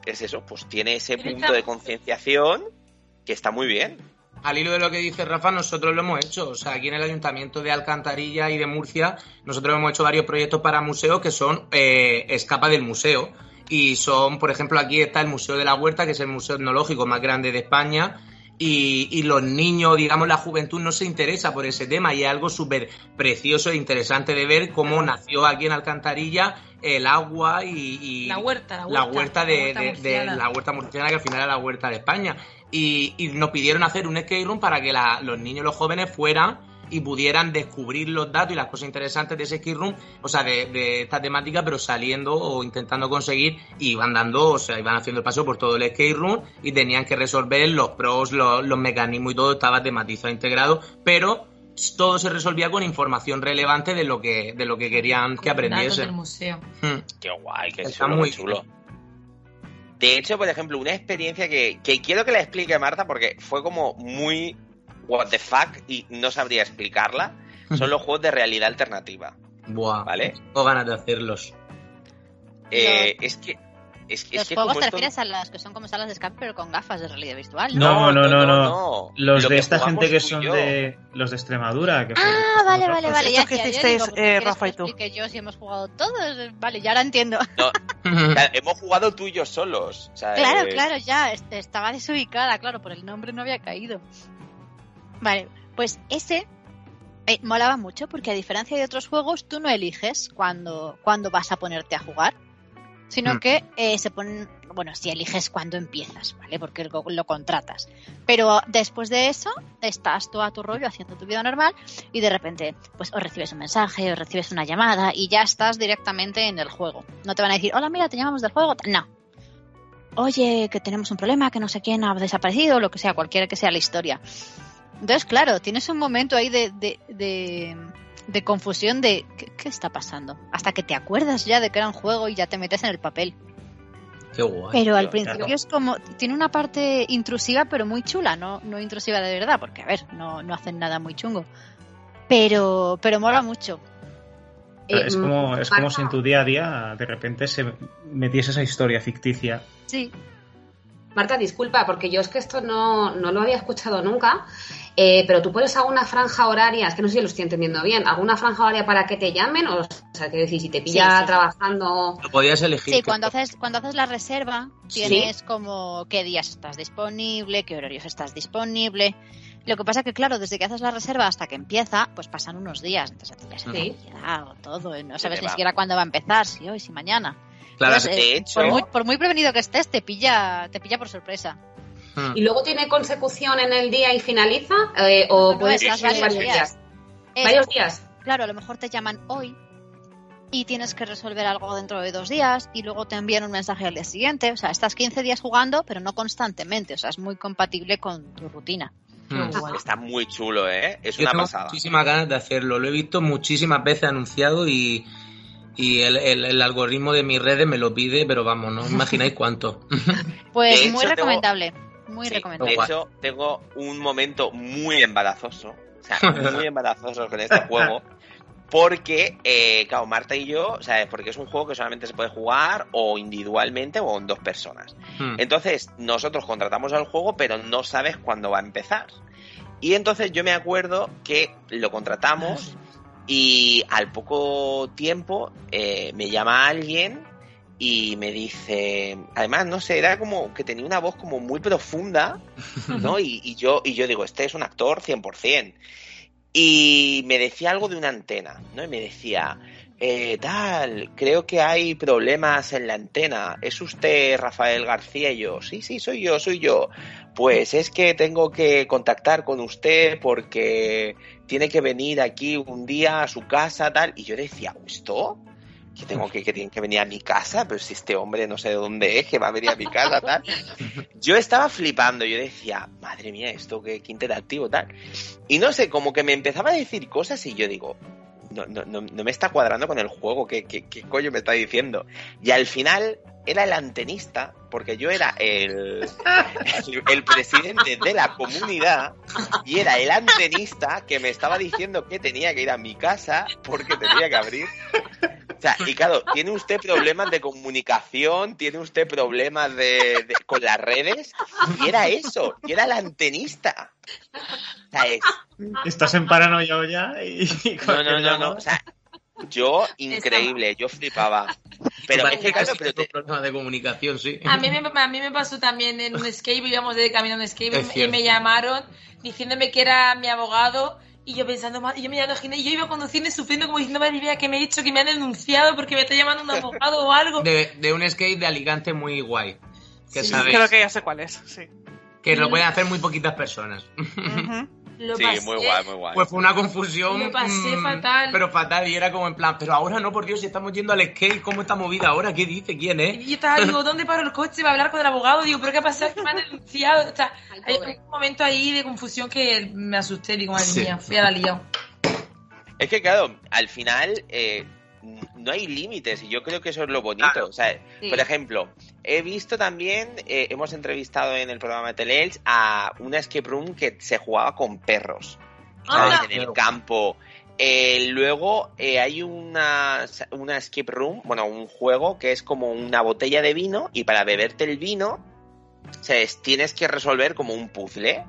es eso, pues tiene ese punto de concienciación que está muy bien al hilo de lo que dice Rafa, nosotros lo hemos hecho. O sea, aquí en el Ayuntamiento de Alcantarilla y de Murcia, nosotros hemos hecho varios proyectos para museos que son eh, escapa del museo. Y son, por ejemplo, aquí está el Museo de la Huerta, que es el museo etnológico más grande de España. Y, y, los niños, digamos, la juventud no se interesa por ese tema y es algo súper precioso e interesante de ver cómo nació aquí en Alcantarilla el agua y, y la huerta, la huerta, la huerta de, la huerta de, de, la huerta murciana que al final era la huerta de España. Y, y nos pidieron hacer un skate room para que la, los niños y los jóvenes fueran y pudieran descubrir los datos y las cosas interesantes de ese skate room, o sea, de, de, esta temática, pero saliendo o intentando conseguir, y iban dando, o sea, iban haciendo el paseo por todo el skate room y tenían que resolver los pros, los, los mecanismos y todo estaba tematizado, integrado, pero todo se resolvía con información relevante de lo que, de lo que querían que aprendiesen. del museo. Hmm. Qué guay, qué Está chulo, muy chulo. De hecho, por ejemplo, una experiencia que, que quiero que la explique Marta porque fue como muy what the fuck y no sabría explicarla, son los juegos de realidad alternativa. Buah, ¿vale? Tengo ganas de hacerlos. Eh, es que es, los es que juegos te esto... refieres a las que son como salas de escape pero con gafas de realidad virtual, ¿no? No, no, no, no. no. no. Los Lo de que esta gente que son yo. de los de Extremadura. Que Ah, vale, vale, vale. Ya, que hicisteis, eh, Rafa que y tú. explique yo si hemos jugado todos. Vale, ya lo entiendo. No, hemos jugado tú y yo solos. O sea, Claro, eh, claro, ya. este, Estaba desubicada, claro, por el nombre no había caído. Vale, pues ese eh, molaba mucho porque a diferencia de otros juegos, tú no eliges cuándo, cuándo vas a ponerte a jugar, sino Hmm. que eh, se ponen, bueno, si eliges cuándo empiezas, ¿vale? Porque lo, lo contratas. Pero después de eso, estás tú a tu rollo haciendo tu vida normal y de repente, pues o recibes un mensaje o recibes una llamada y ya estás directamente en el juego. No te van a decir, hola, mira, te llamamos del juego. No, oye, que tenemos un problema, que no sé quién ha desaparecido, lo que sea, cualquiera que sea la historia. Entonces, claro, tienes un momento ahí de, de, de, de confusión de ¿qué, ¿qué, está pasando? Hasta que te acuerdas ya de que era un juego y ya te metes en el papel. Qué guay. Pero al principio claro. es como, tiene una parte intrusiva pero muy chula, no, no intrusiva de verdad, porque a ver, no, no hacen nada muy chungo. Pero, pero mola mucho. Es como, es como si en tu día a día de repente se metiese esa historia ficticia. Sí, Marta, disculpa, porque yo es que esto no, no lo había escuchado nunca, eh, pero tú pones alguna franja horaria, es que no sé si lo estoy entendiendo bien, alguna franja horaria para que te llamen, o, o sea, quiero decir, si te pilla sí, sí, trabajando... Lo podías elegir. Sí, cuando haces, cuando haces la reserva, tienes como qué días estás disponible, qué horarios estás disponible. Lo que pasa que, claro, desde que haces la reserva hasta que empieza, pues pasan unos días, entonces ya se te Sí. ha todo, no sabes ni siquiera cuándo va a empezar, si hoy, si mañana. Claro, Entonces, de eh, hecho- por, muy, por muy prevenido que estés, te pilla, te pilla por sorpresa. Hmm. ¿Y luego tiene consecución en el día y finaliza? Eh, ¿O No, puedes varios días. ¿Varios días? Claro, a lo mejor te llaman hoy y tienes que resolver algo dentro de dos días y luego te envían un mensaje al día siguiente. O sea, estás 15 días jugando, pero no constantemente. O sea, es muy compatible con tu rutina. Hmm. Está muy chulo, ¿eh? Es Yo una tengo pasada. muchísimas ganas de hacerlo. Lo he visto muchísimas veces anunciado y, Y el, el- el algoritmo de mis redes me lo pide, pero vamos, no os imagináis cuánto. Pues muy tengo- recomendable. Muy Sí, recomendable. De hecho, tengo un momento muy embarazoso, o sea, muy embarazoso con este juego, porque, eh, claro, Marta y yo, o sea, porque es un juego que solamente se puede jugar o individualmente o en dos personas. Hmm. Entonces, nosotros contratamos al juego, pero no sabes cuándo va a empezar. Y entonces yo me acuerdo que lo contratamos y al poco tiempo eh, me llama alguien y me dice, además, no sé, era como que tenía una voz como muy profunda, ¿no? Y, y yo, y yo digo, este es un actor 100%. Y me decía algo de una antena, ¿no? Y me decía, eh, tal, creo que hay problemas en la antena. ¿Es usted Rafael García? Y yo, sí, sí, soy yo, soy yo. Pues es que tengo que contactar con usted porque tiene que venir aquí un día a su casa, tal. Y yo decía, ¿esto? Que tengo que, que que venir a mi casa, pero si este hombre no sé de dónde es, que va a venir a mi casa, tal. Yo estaba flipando, yo decía, madre mía, esto qué, qué interactivo, tal. Y no sé, como que me empezaba a decir cosas y yo digo, no, no, no, me está cuadrando con el juego, ¿qué, qué, qué coño me está diciendo? Y al final era el antenista, porque yo era el, el, el presidente de la comunidad y era el antenista que me estaba diciendo que tenía que ir a mi casa porque tenía que abrir. O sea, y claro, tiene usted problemas de comunicación, tiene usted problemas de, de- con las redes, y era eso, y era el antenista. O sea, es, Estás en paranoia ya y... y no, no, no, no, o sea, yo increíble, yo flipaba. Pero es Parece que, pero te- problemas de comunicación, sí. A mí, me, a mí me pasó también en un escape, íbamos de camino a un escape Es y me llamaron diciéndome que era mi abogado y yo pensando más, y yo me imaginé, y yo iba conduciendo y sufriendo como diciendo, madre mía, que me he hecho, que me han denunciado porque me está llamando un abogado o algo. De, de un skate de Alicante muy guay. Que Sí, sabéis Creo que ya sé cuál es, sí. que lo pueden hacer muy poquitas personas. Ujú. Lo Sí, pasé, muy guay, muy guay. Pues fue una confusión. Lo pasé mm, fatal. Pero fatal, y era como en plan, pero ahora no, por Dios, si estamos yendo al skate, ¿cómo está movida ahora? ¿Qué dice? ¿Quién es? Y yo estaba, digo, ¿dónde paro el coche? Va a hablar con el abogado. Digo, ¿pero qué ha pasado? Que me han denunciado. O sea, Ay, hay un momento ahí de confusión que me asusté. Digo, madre Sí. mía, fui a la liado. Es que, claro, al final eh, no hay límites y yo creo que eso es lo bonito. Claro. O sea, Sí. por ejemplo, he visto también, eh, hemos entrevistado en el programa de Teleelch a una escape room que se jugaba con perros. ¿sabes? Anda. En el campo. Eh, luego eh, hay una, una escape room, bueno, un juego que es como una botella de vino y para beberte el vino, ¿sabes? Tienes que resolver como un puzzle.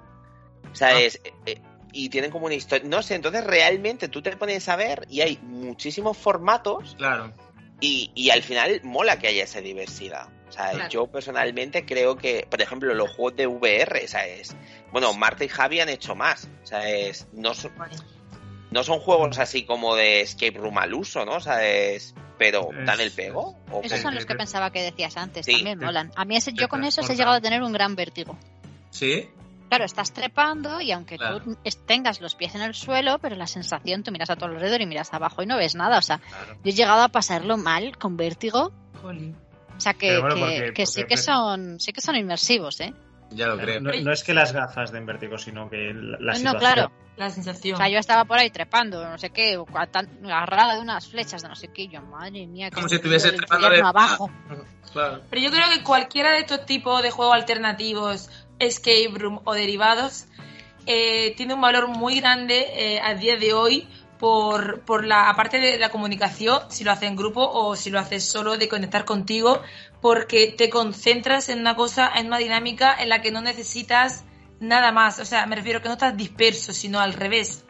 ¿Sabes? Eh, y tienen como una historia. No sé, entonces realmente tú te pones a ver y hay muchísimos formatos Claro. y, y al final mola que haya esa diversidad. O sea, Claro. yo personalmente creo que, por ejemplo, los juegos de VR, ¿sabes? Bueno, Marta y Javi han hecho más. ¿Sabes? No son, no son juegos así como de escape room al uso, ¿no? ¿Sabes? Pero Es- dan el pego. ¿o Esos son los que pensaba que decías antes, Sí, también molan. A mí ese, yo con esos he llegado a tener un gran vértigo. ¿Sí? Claro, estás trepando y aunque Claro. tú tengas los pies en el suelo, pero la sensación, tú miras a tu alrededor y miras abajo y no ves nada. O sea, Claro. yo he llegado a pasarlo mal con vértigo. Jolín. O sea, que, Pero bueno, que- porque- que sí que son sí que son inmersivos, ¿eh? Ya lo creo. No, no es que las gafas den vértigo, sino que la, la no, situación. claro. La sensación. O sea, yo estaba por ahí trepando, no sé qué, o a- tan- agarrada de unas flechas de no sé qué, yo, madre mía, Como que si estuviese trepando de- abajo. Claro. Pero yo creo que cualquiera de estos tipos de juegos alternativos, escape room o derivados, eh, tiene un valor muy grande eh, a día de hoy por, por la aparte de la comunicación, si lo haces en grupo o si lo haces solo, de conectar contigo, porque te concentras en una cosa, en una dinámica en la que no necesitas nada más. O sea, me refiero que no estás disperso, sino al revés.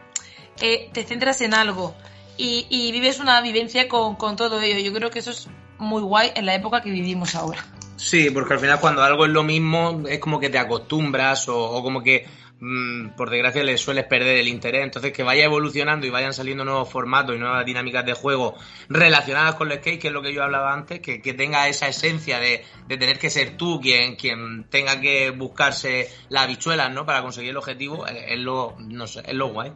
Eh, te centras en algo y, y vives una vivencia con, con todo ello. Yo creo que eso es muy guay en la época que vivimos ahora. Sí, porque al final cuando algo es lo mismo es como que te acostumbras o, como que mm, por desgracia le sueles perder el interés. Entonces que vaya evolucionando y vayan saliendo nuevos formatos y nuevas dinámicas de juego relacionadas con el skate, que es lo que yo hablaba antes, que, que tenga esa esencia de, de tener que ser tú quien, quien tenga que buscarse las habichuelas, ¿no? Para conseguir el objetivo, es, es lo, no sé, es lo guay.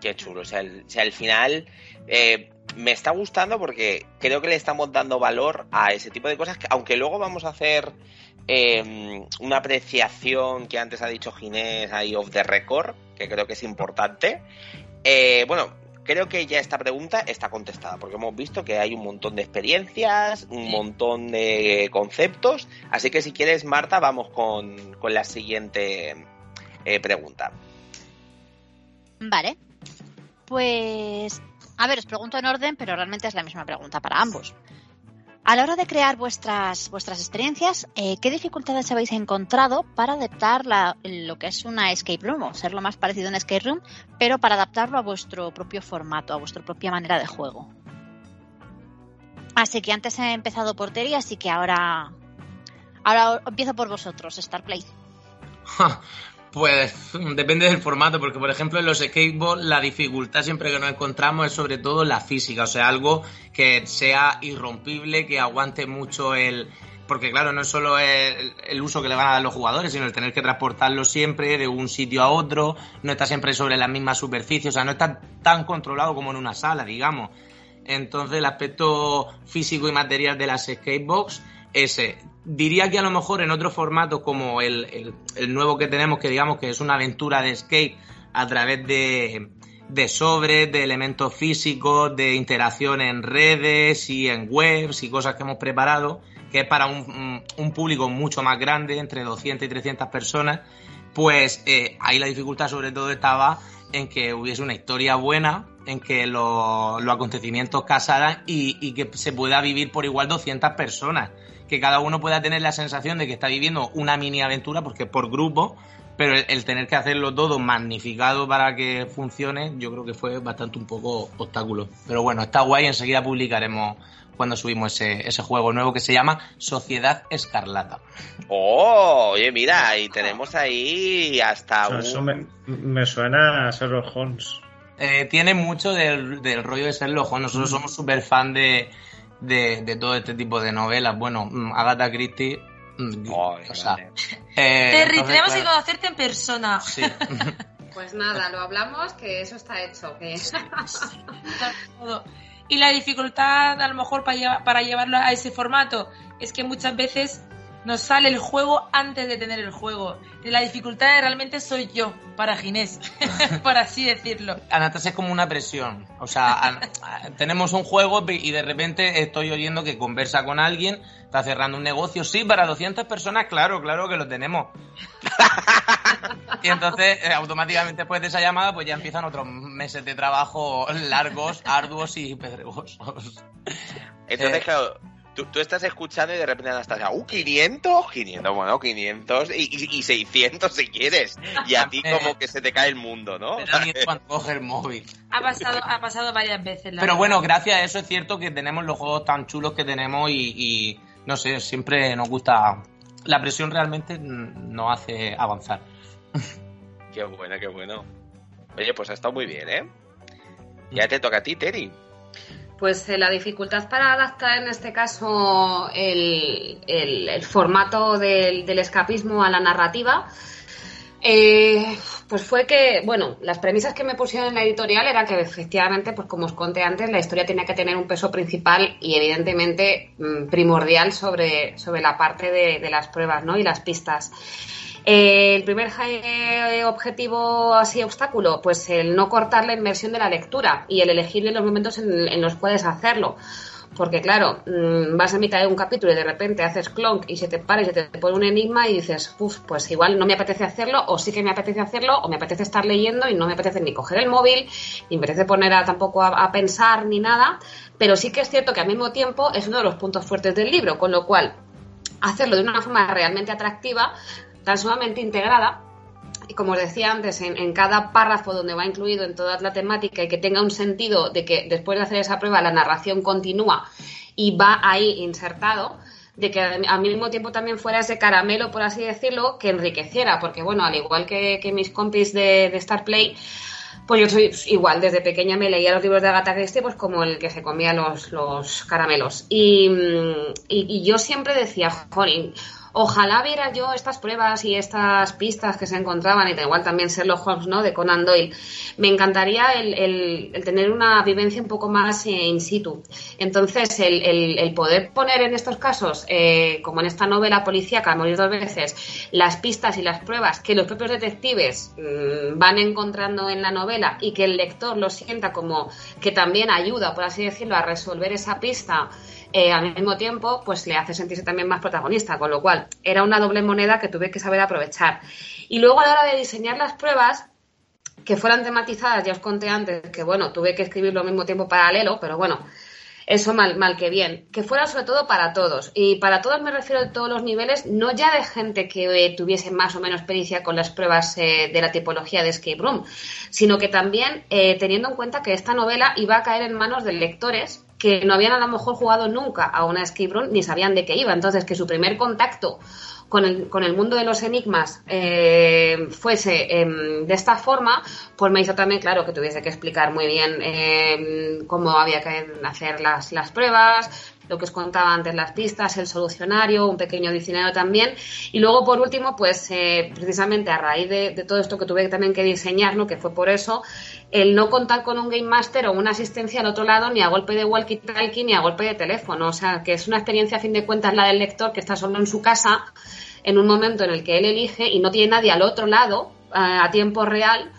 Qué chulo. O sea, el- o sea, al final eh, me está gustando porque creo que le estamos dando valor a ese tipo de cosas, que, aunque luego vamos a hacer eh, una apreciación que antes ha dicho Ginés ahí off the record, que creo que es importante. Eh, bueno, creo que ya esta pregunta está contestada, porque hemos visto que hay un montón de experiencias, un montón de conceptos, así que si quieres, Marta, vamos con, con la siguiente eh, pregunta. Vale. Pues, a ver, os pregunto en orden, pero realmente es la misma pregunta para ambos. A la hora de crear vuestras, vuestras experiencias, eh, ¿qué dificultades habéis encontrado para adaptar lo que es una escape room o ser lo más parecido a una escape room, pero para adaptarlo a vuestro propio formato, a vuestra propia manera de juego? Así que antes he empezado por Terry, así que ahora, ahora empiezo por vosotros, Starplay. Pues depende del formato, porque por ejemplo en los skateboards la dificultad siempre que nos encontramos es sobre todo la física, o sea, algo que sea irrompible, que aguante mucho el... Porque claro, no es solo el, el uso que le van a dar los jugadores, sino el tener que transportarlo siempre de un sitio a otro, no está siempre sobre la misma superficie, o sea, no está tan controlado como en una sala, digamos. Entonces el aspecto físico y material de las skatebox, ese. Diría que a lo mejor en otros formatos como el, nuevo que tenemos, que digamos que es una aventura de skate a través de, sobres, de elementos físicos, de interacción en redes y en webs y cosas que hemos preparado, que es para un, público mucho más grande, entre 200 y 300 personas, pues eh, ahí la dificultad sobre todo estaba en que hubiese una historia buena, en que lo- los acontecimientos casaran y, y que se pueda vivir por igual 200 personas. Que cada uno pueda tener la sensación de que está viviendo una mini aventura, porque es por grupo, pero el, el tener que hacerlo todo magnificado para que funcione, yo creo que fue bastante un poco obstáculo. Pero bueno, está guay, enseguida publicaremos cuando subimos ese, ese juego nuevo que se llama Sociedad Escarlata. Oh, oye, mira, y tenemos ahí hasta Eso, un... eso me, me suena a Sherlock Holmes. Eh, tiene mucho del, del rollo de Sherlock Holmes. Nosotros somos súper fan de, de, de todo este tipo de novelas. Bueno, mm, Agatha Christie. Ay, o sea, eh, Terry, entonces, tenemos que conocerte en persona. sí. Pues nada, lo hablamos, que eso está hecho. Que... Y la dificultad, a lo mejor, para, para llevarlo a ese formato, es que muchas veces nos sale el juego antes de tener el juego. La dificultad realmente soy yo, para Ginés, por así decirlo. Anastasia es como una presión. O sea, tenemos un juego y de repente estoy oyendo que conversa con alguien, está cerrando un negocio. Sí, para 200 personas, claro, claro que lo tenemos. y entonces, eh, automáticamente después de esa llamada, pues ya empiezan otros meses de trabajo largos, arduos y pedregosos. Entonces, Eh. claro, tú, tú estás escuchando y de repente Anastasia, ¡uh, 500! 500, bueno, 500 y, y- y 600 si quieres. Y a ti Eh. como que se te cae el mundo, ¿no? Me da miedo cuando coge el móvil. Ha pasado, ha pasado varias veces. la Pero verdad. bueno, gracias a eso es cierto que tenemos los juegos tan chulos que tenemos y, y, no sé, siempre nos gusta. La presión realmente mm, nos hace avanzar. Qué bueno, qué bueno. Oye, pues ha estado muy bien, ¿eh? Ya te toca a ti, Terry. Pues eh, la dificultad para adaptar en este caso el, el- formato del, del escapismo a la narrativa, eh, pues fue que, bueno, las premisas que me pusieron en la editorial era que efectivamente, pues como os conté antes, la historia tenía que tener un peso principal y evidentemente mm, primordial sobre, sobre la parte de, de las pruebas ¿no? y las pistas. Eh, el primer eh, objetivo, así obstáculo, pues el no cortar la inmersión de la lectura y el elegir los momentos en, los puedes hacerlo. Porque claro, mm, vas a mitad de un capítulo y de repente haces clonk y se te para y se te pone un enigma y dices, uff, pues igual no me apetece hacerlo o sí que me apetece hacerlo o me apetece estar leyendo y no me apetece ni coger el móvil ni me apetece poner a, tampoco a pensar ni nada. Pero sí que es cierto que al mismo tiempo es uno de los puntos fuertes del libro, con lo cual hacerlo de una forma realmente atractiva tan sumamente integrada y como os decía antes, en, cada párrafo donde va incluido en toda la temática y que tenga un sentido de que después de hacer esa prueba la narración continúa y va ahí insertado, de que al mismo tiempo también fuera ese caramelo, por así decirlo, que enriqueciera, porque bueno, al igual que, mis compis de, de Star Play, pues yo soy igual, desde pequeña me leía los libros de Agatha Christie, pues como el que se comía los, los caramelos. Y, y yo siempre decía, jolín, Ojalá viera yo estas pruebas y estas pistas que se encontraban, y da igual también Sherlock Holmes, ¿no? De Conan Doyle. Me encantaría el, tener una vivencia un poco más eh, in situ. Entonces, el, poder poner en estos casos, eh, como en esta novela policíaca, morir dos veces, las pistas y las pruebas que los propios detectives mm, van encontrando en la novela y que el lector lo sienta como que también ayuda, por así decirlo, a resolver esa pista eh, al mismo tiempo, pues le hace sentirse también más protagonista, con lo cual era una doble moneda que tuve que saber aprovechar. Y luego a la hora de diseñar las pruebas, que fueran tematizadas, ya os conté antes que, bueno, tuve que escribirlo al mismo tiempo paralelo, pero bueno, eso mal, mal que bien. Que fuera sobre todo para todos. Y para todos me refiero a todos los niveles, no ya de gente que eh, tuviese más o menos pericia con las pruebas eh, de la tipología de Escape Room, sino que también teniendo en cuenta que esta novela iba a caer en manos de lectores que no habían a lo mejor jugado nunca a una room ni sabían de qué iba. Entonces, que su primer contacto con el, con el mundo de los enigmas eh, fuese em, de esta forma, pues me hizo también claro que tuviese que explicar muy bien em, cómo había que hacer las, las pruebas, lo que os contaba antes, las pistas, el solucionario, un pequeño diccionario también. Y luego, por último, pues eh, precisamente a raíz de, todo esto que tuve también que diseñar, ¿no? que fue por eso, el no contar con un Game Master o una asistencia al otro lado ni a golpe de walkie-talkie ni a golpe de teléfono. O sea, que es una experiencia, a fin de cuentas, la del lector que está solo en su casa en un momento en el que él elige y no tiene nadie al otro lado a tiempo real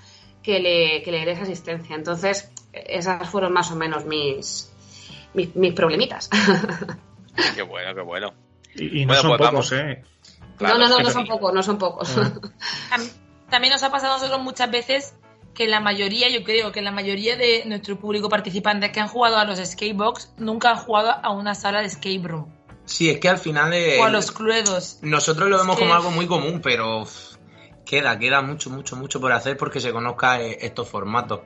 que le, que le dé esa asistencia. Entonces, esas fueron más o menos mis, mis, problemitas. qué bueno, qué bueno. Y, no son pues pocos, ¿eh? no, no, no, no son pocos, no son pocos. Ah. También nos ha pasado a nosotros muchas veces que la mayoría, yo creo que la mayoría de nuestro público participante que han jugado a los skatebox nunca han jugado a una sala de escape room. Sí, es que al final... o a los cluedos. Nosotros lo vemos como algo muy común, pero queda, queda mucho, mucho, mucho por hacer porque se conozca eh, estos formatos.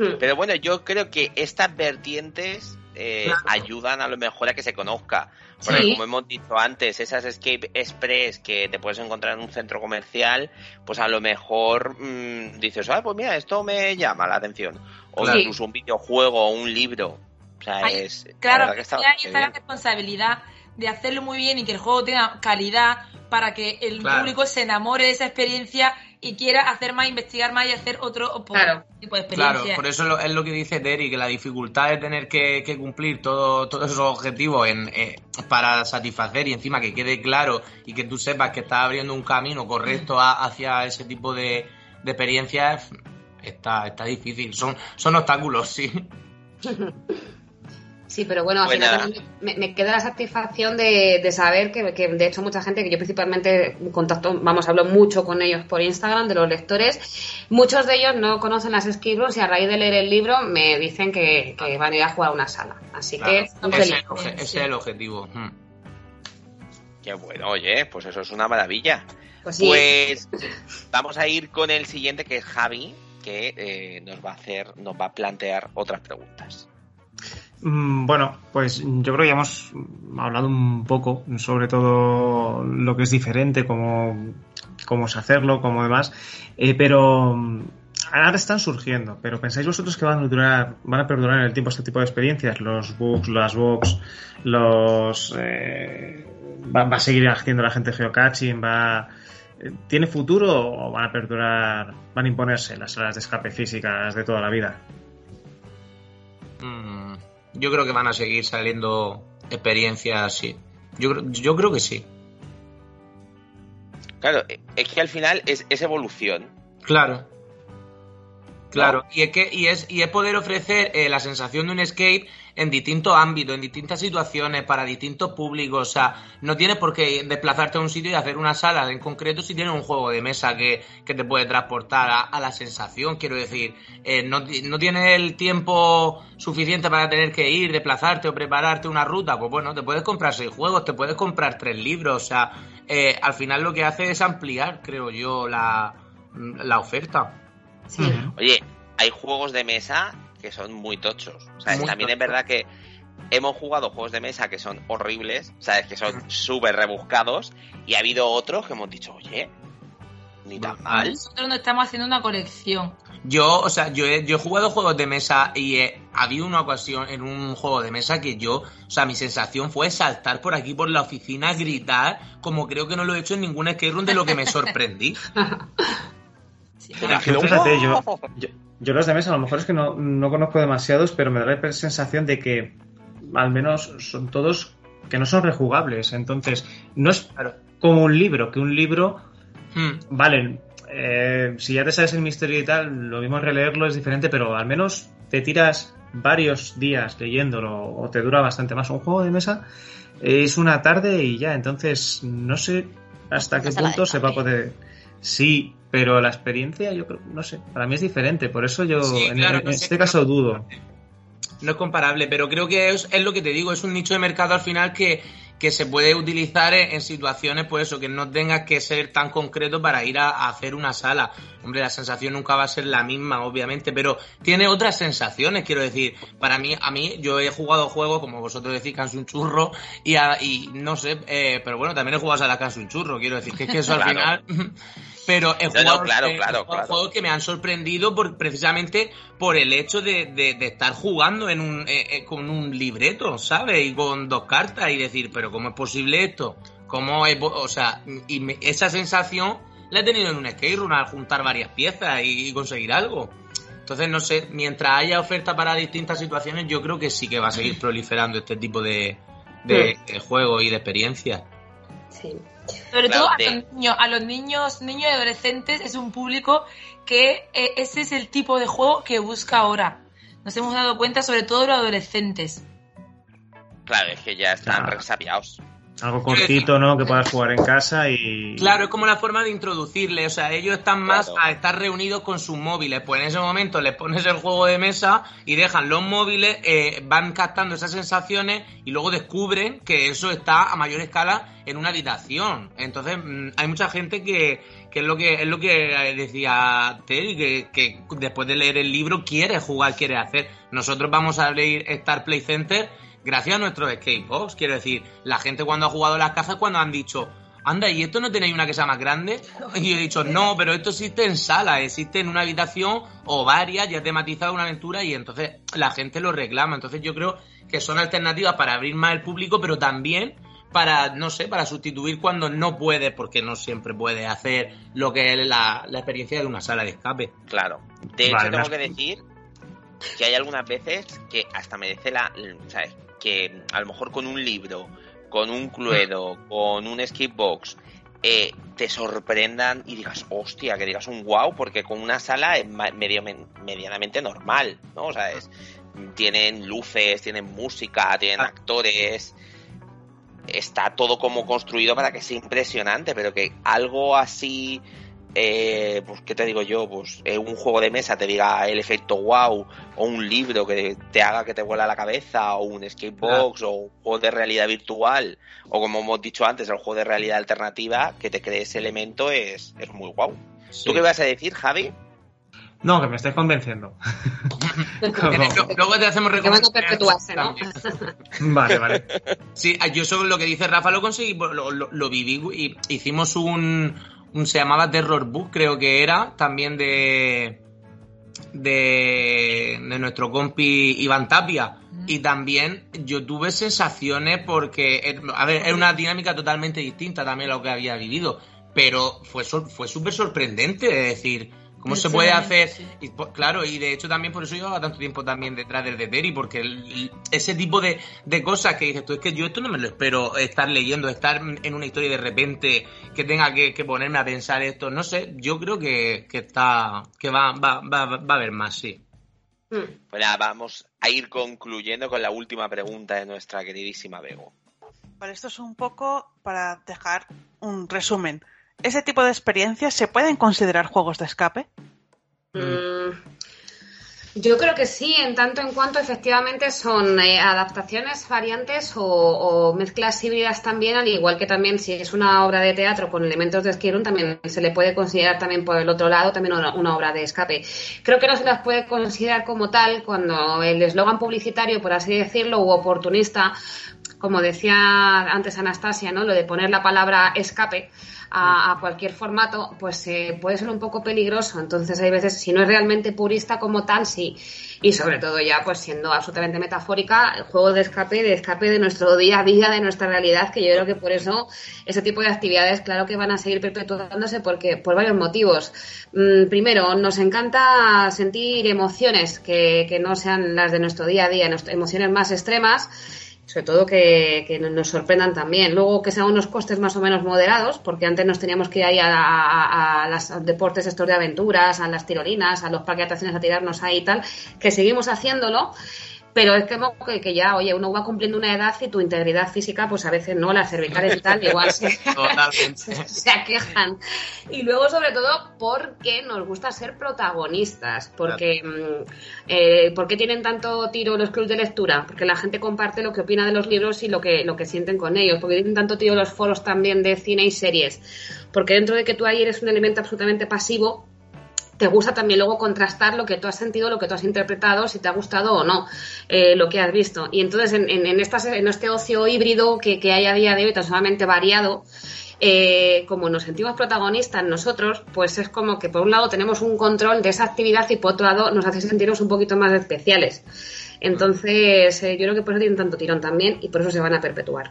Hmm. Pero bueno, yo creo que estas vertientes eh, ayudan a lo mejor a que se conozca. Porque como hemos dicho antes, esas Escape Express que te puedes encontrar en un centro comercial, pues a lo mejor mm, dices, ah, pues mira, esto me llama la atención. O incluso un videojuego o un libro. O sea, es, claro, que está, la responsabilidad de hacerlo muy bien y que el juego tenga calidad para que el público se enamore de esa experiencia y quiera hacer más, investigar más y hacer otro tipo de experiencia. Claro, por eso es lo que dice Terry, que la dificultad de tener que, cumplir todo, todos esos objetivos en, eh, para satisfacer y encima que quede claro y que tú sepas que estás abriendo un camino correcto hacia ese tipo de, de experiencias, está, está difícil. Son, son obstáculos, sí. Sí, pero bueno, al final me, queda la satisfacción de, saber que, de hecho mucha gente que yo principalmente contacto, vamos, hablo mucho con ellos por Instagram, de los lectores, muchos de ellos no conocen las esquivos y a raíz de leer el libro me dicen que, van a ir a jugar a una sala. Así que... Ese, es el objetivo. Hmm. Qué bueno, oye, pues eso es una maravilla. Pues, pues vamos a ir con el siguiente que es Javi, que eh, nos va a hacer, nos va a plantear otras preguntas. Mm, bueno, pues yo creo que ya hemos hablado un poco sobre todo lo que es diferente, cómo, cómo es hacerlo, cómo demás, eh, pero mm, ahora están surgiendo, pero ¿pensáis vosotros que van a durar, van a perdurar en el tiempo este tipo de experiencias? Los bugs, las box, los... Eh, va, a seguir haciendo la gente geocaching? ¿Va, eh, ¿Tiene futuro o van a perdurar, van a imponerse las salas de escape físicas de toda la vida? Mm, yo creo que van a seguir saliendo experiencias así. Yo, yo creo que sí. Claro, es que al final es, es evolución. Claro. Claro, y es que y es, y es poder ofrecer eh, la sensación de un escape en distintos ámbitos, en distintas situaciones, para distintos públicos. O sea, no tienes por qué desplazarte a un sitio y hacer una sala en concreto si tienes un juego de mesa que, te puede transportar a, la sensación. Quiero decir, eh, no, no, tienes el tiempo suficiente para tener que ir, desplazarte o prepararte una ruta. Pues bueno, te puedes comprar seis juegos, te puedes comprar tres libros. O sea, eh, al final lo que hace es ampliar, creo yo, la, la oferta. Oye, hay juegos de mesa que son muy tochos. también es verdad que hemos jugado juegos de mesa que son horribles, ¿sabes? Que son súper rebuscados. Y ha habido otros que hemos dicho, oye, ni tan mal. Nosotros no estamos haciendo una colección. Yo, o sea, yo he, yo he jugado juegos de mesa y he había una ocasión en un juego de mesa que yo, o sea, mi sensación fue saltar por aquí por la oficina, gritar, como creo que no lo he hecho en ningún escape room de lo que me sorprendí. fíjate, yo, yo, los de mesa a lo mejor es que no, no conozco demasiados, pero me da la sensación de que al menos son todos que no son rejugables. Entonces, no es como un libro, que un libro, hmm. vale, eh, si ya te sabes el misterio y tal, lo mismo releerlo es diferente, pero al menos te tiras varios días leyéndolo o te dura bastante más. Un juego de mesa es una tarde y ya, entonces no sé hasta qué punto se va a poder... Sí, pero la experiencia, yo creo, no sé, para mí es diferente, por eso yo en, este caso dudo. No es comparable, pero creo que es, es, lo que te digo, es un nicho de mercado al final que, que se puede utilizar en, situaciones, pues eso, que no tengas que ser tan concreto para ir a, hacer una sala. Hombre, la sensación nunca va a ser la misma, obviamente, pero tiene otras sensaciones, quiero decir. Para mí, a mí, yo he jugado juegos, como vosotros decís, Canso un churro, y, y no sé, eh, pero bueno, también he jugado a la Canso un churro, quiero decir, que es que eso al final pero he jugado, juegos que me han sorprendido por, precisamente por el hecho de, estar jugando en un, eh, eh, con un libreto, ¿sabes? Y con dos cartas y decir, pero ¿cómo es posible esto? ¿Cómo es, o sea, y esa sensación la he tenido en un skate room al juntar varias piezas y, conseguir algo. Entonces, no sé, mientras haya oferta para distintas situaciones, yo creo que sí que va a seguir proliferando este tipo de, de, de juegos y de experiencias. Sí. Sobre todo a los, niños, a los niños, niños y adolescentes es un público que eh, ese es el tipo de juego que busca ahora. Nos hemos dado cuenta, sobre todo los adolescentes. Claro, es que ya están resabiados. Algo cortito, ¿no? Que puedas jugar en casa y... Claro, es como la forma de introducirle, o sea, ellos están más a estar reunidos con sus móviles, pues en ese momento les pones el juego de mesa y dejan los móviles, eh, van captando esas sensaciones y luego descubren que eso está a mayor escala en una habitación. Entonces, mm, hay mucha gente que, que es lo que es lo que decía Terry, que, que después de leer el libro quiere jugar, quiere hacer. Nosotros vamos a leer Star Play Center gracias a nuestros skatebox. Quiero decir, la gente cuando ha jugado las cajas, cuando han dicho, anda, ¿y esto no tenéis una que sea más grande? Y yo he dicho, no, pero esto existe en sala, existe en una habitación o varias, ya tematizado una aventura y entonces la gente lo reclama. Entonces yo creo que son alternativas para abrir más el público, pero también para, no sé, para sustituir cuando no puede, porque no siempre puede hacer lo que es la, experiencia de una sala de escape. Claro. De hecho, tengo que decir que hay algunas veces que hasta merece la, ¿sabes? Que a lo mejor con un libro, con un Cluedo, con un Skipbox, eh, te sorprendan y digas, hostia, que digas un wow, porque con una sala es medio, medianamente normal, ¿no? O sea, es, tienen luces, tienen música, tienen ah. actores, está todo como construido para que sea impresionante, pero que algo así eh, pues qué te digo yo, pues eh, un juego de mesa te diga el efecto wow, o un libro que te haga que te vuela la cabeza, o un skatebox, o un juego de realidad virtual, o como hemos dicho antes, el juego de realidad alternativa, que te cree ese elemento es, es muy wow. ¿Tú qué vas a decir, Javi? No, que me estés convenciendo. Luego te hacemos recomendaciones. ¿no? vale, vale. Sí, yo eso lo que dice Rafa lo conseguí, lo, lo, lo viví y hicimos un, se llamaba Terror Book, creo que era, también de, de, de nuestro compi Iván Tapia. Y también yo tuve sensaciones porque, eh, a ver, es una dinámica totalmente distinta también a lo que había vivido, pero fue, fue súper sorprendente, es decir, ¿Cómo se puede hacer? Y, claro, y de hecho también por eso llevaba tanto tiempo también detrás del de Terry, porque ese tipo de, cosas que dices tú, es que yo esto no me lo espero estar leyendo, estar en una historia y de repente que tenga que, ponerme a pensar esto, no sé, yo creo que, está, que va, va, va, va a haber más, sí. Bueno, hmm. pues vamos a ir concluyendo con la última pregunta de nuestra queridísima Bego. Vale, esto es un poco para dejar un resumen ese tipo de experiencias se pueden considerar juegos de escape? Mm, yo creo que sí, en tanto en cuanto efectivamente son eh, adaptaciones, variantes o, mezclas híbridas también, al igual que también si es una obra de teatro con elementos de esquirón, también se le puede considerar también por el otro lado también una, obra de escape. Creo que no se las puede considerar como tal cuando el eslogan publicitario, por así decirlo, u oportunista, como decía antes Anastasia, ¿no? Lo de poner la palabra escape a, cualquier formato, pues eh, puede ser un poco peligroso. Entonces hay veces, si no es realmente purista como tal, sí. Y sobre todo ya, pues siendo absolutamente metafórica, el juego de escape, de escape de nuestro día a día, de nuestra realidad, que yo creo que por eso ese tipo de actividades, claro que van a seguir perpetuándose porque por varios motivos. Mm, primero, nos encanta sentir emociones que, que no sean las de nuestro día a día, emociones más extremas sobre todo que, nos sorprendan también. Luego que sean unos costes más o menos moderados, porque antes nos teníamos que ir ahí a, los deportes estos de aventuras, a las tirolinas, a los parques de atracciones a tirarnos ahí y tal, que seguimos haciéndolo pero es que, que, ya, oye, uno va cumpliendo una edad y tu integridad física, pues a veces no, las cervicales y tal, igual se, se aquejan. Y luego, sobre todo, porque nos gusta ser protagonistas, porque mm, eh, ¿por qué tienen tanto tiro los clubes de lectura? Porque la gente comparte lo que opina de los libros y lo que, lo que sienten con ellos, porque tienen tanto tiro los foros también de cine y series, porque dentro de que tú ahí eres un elemento absolutamente pasivo, te gusta también luego contrastar lo que tú has sentido, lo que tú has interpretado, si te ha gustado o no eh, lo que has visto. Y entonces en, este ocio híbrido que, hay a día de hoy, tan solamente variado, eh, como nos sentimos protagonistas nosotros, pues es como que por un lado tenemos un control de esa actividad y por otro lado nos hace sentirnos un poquito más especiales. Entonces, eh, yo creo que por eso tienen tanto tirón también y por eso se van a perpetuar.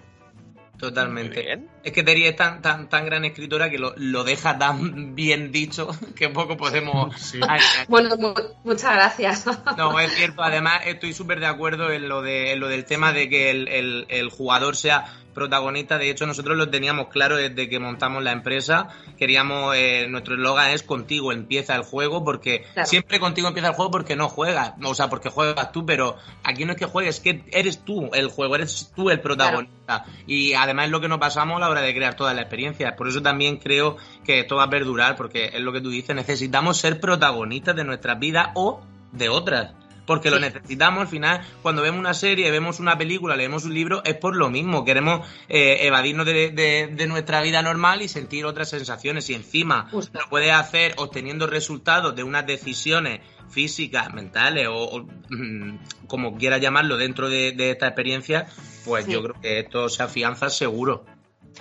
Totalmente. Es que Terry es tan, tan, tan gran escritora que lo, lo deja tan bien dicho que poco podemos. bueno, muchas gracias. no, es cierto. Además, estoy súper de acuerdo en lo, de, en lo del tema de que el, el, el jugador sea protagonista. De hecho, nosotros lo teníamos claro desde que montamos la empresa. Queríamos, eh, nuestro eslogan es contigo empieza el juego, porque siempre contigo empieza el juego porque no juegas, o sea, porque juegas tú, pero aquí no es que juegues, es que eres tú el juego, eres tú el protagonista. Y además es lo que nos pasamos a la hora de crear toda la experiencia. Por eso también creo que esto va a perdurar, porque es lo que tú dices, necesitamos ser protagonistas de nuestras vidas o de otras porque lo necesitamos al final. Cuando vemos una serie, vemos una película, leemos un libro, es por lo mismo. Queremos eh, evadirnos de, nuestra vida normal y sentir otras sensaciones. Y encima lo puedes hacer obteniendo resultados de unas decisiones físicas, mentales o, mm, como quieras llamarlo dentro de, esta experiencia, pues yo creo que esto se afianza seguro.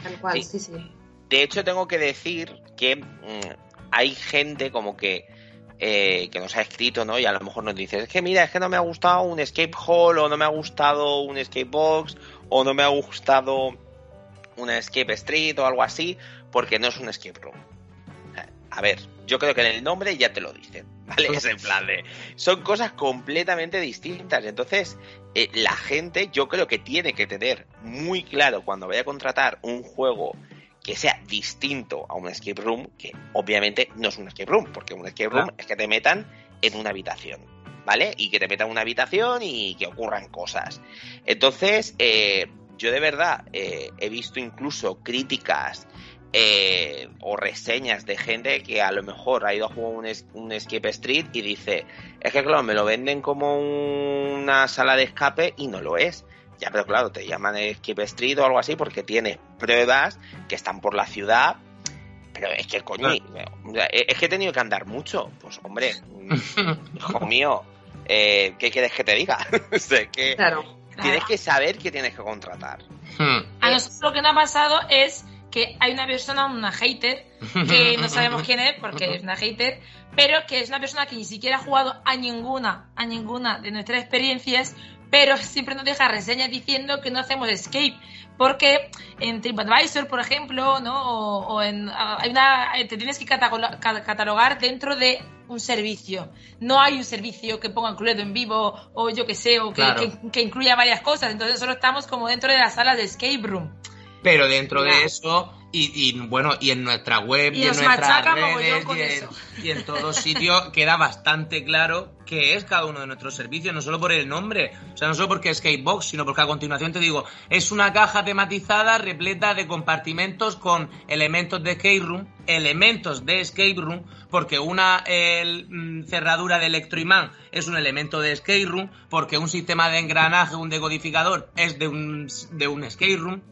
Tal cual, sí, sí. De hecho, tengo que decir que mm, hay gente como que eh, que nos ha escrito, ¿no? Y a lo mejor nos dice, es que mira, es que no me ha gustado un escape hall, o no me ha gustado un escape box, o no me ha gustado una escape street o algo así, porque no es un escape room. A ver, yo creo que en el nombre ya te lo dicen, ¿vale? Es en plan de... Son cosas completamente distintas. Entonces, eh, la gente yo creo que tiene que tener muy claro cuando vaya a contratar un juego que sea distinto a un escape room, que obviamente no es un escape room, porque un escape room es que te metan en una habitación, ¿vale? Y que te metan en una habitación y que ocurran cosas. Entonces, eh, yo de verdad eh, he visto incluso críticas eh, o reseñas de gente que a lo mejor ha ido a jugar un, un, escape street y dice, es que claro, me lo venden como una sala de escape y no lo es. Ya, pero claro, te llaman Escape Street o algo así porque tienes pruebas que están por la ciudad. Pero es que, coño, es que he tenido que andar mucho. Pues, hombre, hijo mío, eh, ¿qué quieres que te diga? que tienes que saber que tienes que contratar. Hmm. A nosotros lo que nos ha pasado es que hay una persona, una hater, que no sabemos quién es porque es una hater, pero que es una persona que ni siquiera ha jugado a ninguna, a ninguna de nuestras experiencias, pero siempre nos deja reseñas diciendo que no hacemos escape, porque en TripAdvisor, por ejemplo, ¿no? o, en, hay una, te tienes que catalogar dentro de un servicio. No hay un servicio que ponga incluido en vivo o yo que sé, o que, que, incluya varias cosas. Entonces solo estamos como dentro de la sala de escape room. Pero dentro de eso y, bueno, y en nuestra web y, en nuestras redes y en, todos sitios queda bastante claro qué es cada uno de nuestros servicios, no solo por el nombre, o sea, no solo porque es Skatebox, sino porque a continuación te digo, es una caja tematizada repleta de compartimentos con elementos de escape room, elementos de escape room, porque una mm, cerradura de electroimán es un elemento de escape room, porque un sistema de engranaje, un decodificador es de un, de un escape room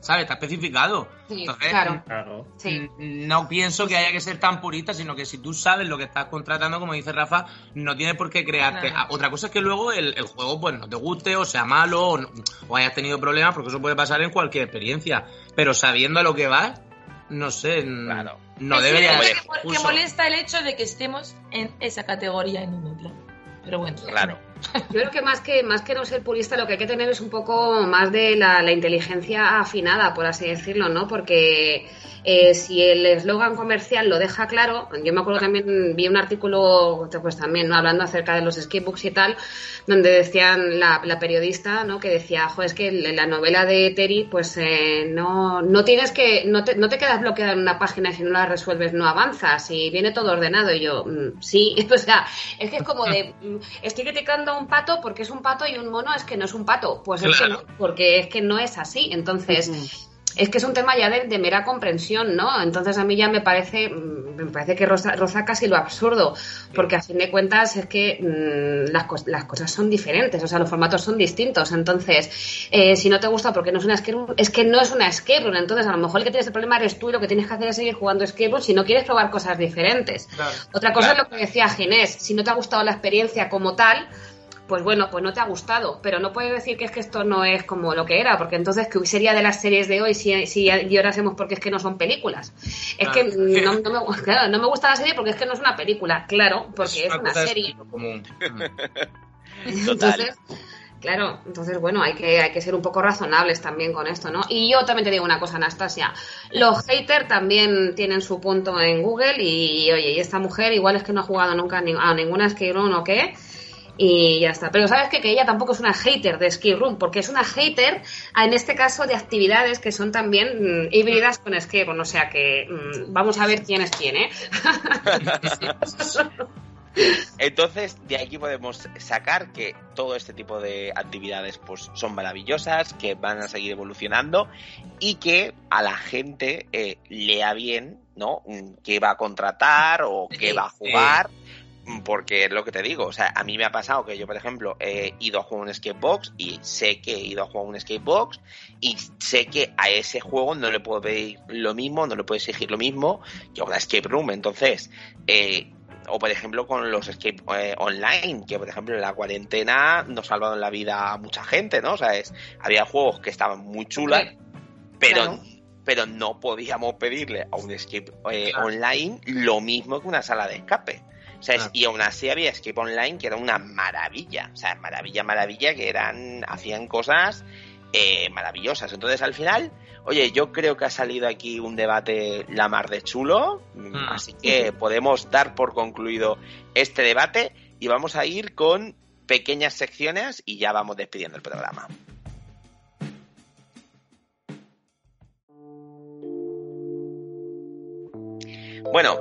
¿sabes? Está especificado. Sí, Entonces, claro. Claro. Sí. No pienso que haya que ser tan purista, sino que si tú sabes lo que estás contratando, como dice Rafa, no tienes por qué crearte. Claro. Ah, Otra cosa es que luego el, el juego pues no te guste o sea malo o, no- o hayas tenido problemas, porque eso puede pasar en cualquier experiencia. Pero sabiendo a lo que vas, no sé, Claro. no Es debería ser que, que molesta el hecho de que estemos en esa categoría en otra. Pero bueno. Claro. Yo creo que más que más que no ser purista, lo que hay que tener es un poco más de la, la inteligencia afinada, por así decirlo, ¿no? Porque eh, si el eslogan comercial lo deja claro, yo me acuerdo también, vi un artículo, pues también, ¿no? hablando acerca de los skatebooks y tal, donde decían la, la periodista, ¿no? Que decía, jo, es que la novela de Terry, pues eh, no, no tienes que, no te, no te quedas bloqueada en una página y si no la resuelves no avanzas y viene todo ordenado. Y yo, mm, sí, o sea, es que es como de, mm, estoy criticando a un pato porque es un pato y un mono es que no es un pato. Pues es que Claro. no, porque es que no es así. Entonces, es que es un tema ya de, de mera comprensión, ¿no? Entonces a mí ya me parece, mm, me parece que roza, roza casi lo absurdo, porque a fin de cuentas es que mm, las, las cosas son diferentes, o sea, los formatos son distintos. Entonces, eh, si no te gusta porque no es una escape room, es que no es una escape room. Entonces, a lo mejor el que tienes el problema eres tú y lo que tienes que hacer es seguir jugando escape room si no quieres probar cosas diferentes. Claro. Otra cosa Claro. es lo que decía Ginés, si no te ha gustado la experiencia como tal, pues bueno, pues no te ha gustado, pero no puedes decir que es que esto no es como lo que era, porque entonces ¿qué sería de las series de hoy si, si llorásemos porque es que no son películas? Es Claro. que no, no me, claro, no me gusta la serie porque es que no es una película, claro, porque es, una serie. común. Mm. Entonces, claro, entonces bueno, hay que, hay que ser un poco razonables también con esto, ¿no? Y yo también te digo una cosa, Anastasia, los haters también tienen su punto en Google y oye, y esta mujer igual es que no ha jugado nunca ni- a ninguna room o qué. Y ya está. Pero sabes qué? que ella tampoco es una hater de escape room, porque es una hater, en este caso, de actividades que son también mm, híbridas con escape room. O sea que mm, vamos a ver quién es quién, ¿eh? Entonces, de aquí podemos sacar que todo este tipo de actividades pues, son maravillosas, que van a seguir evolucionando y que a la gente eh, lea bien, ¿no? Mm, ¿Qué va a contratar o qué va a jugar? Porque es lo que te digo, o sea, a mí me ha pasado que yo, por ejemplo, he ido a jugar un skatebox y sé que he ido a jugar un skatebox y sé que a ese juego no le puedo pedir lo mismo, no le puedo exigir lo mismo que a una escape room. Entonces, eh, o por ejemplo con los escape eh, online, que por ejemplo en la cuarentena nos salvaron la vida a mucha gente, ¿no? O sea, es, había juegos que estaban muy chulas, pero, claro. pero no podíamos pedirle a un escape eh, Claro. online lo mismo que una sala de escape. Sea, y aún así había escape online que era una maravilla, o sea, maravilla, maravilla, que eran, hacían cosas eh, maravillosas. Entonces, al final, oye, yo creo que ha salido aquí un debate la mar de chulo, Mm. así que podemos dar por concluido este debate y vamos a ir con pequeñas secciones y ya vamos despidiendo el programa. Bueno,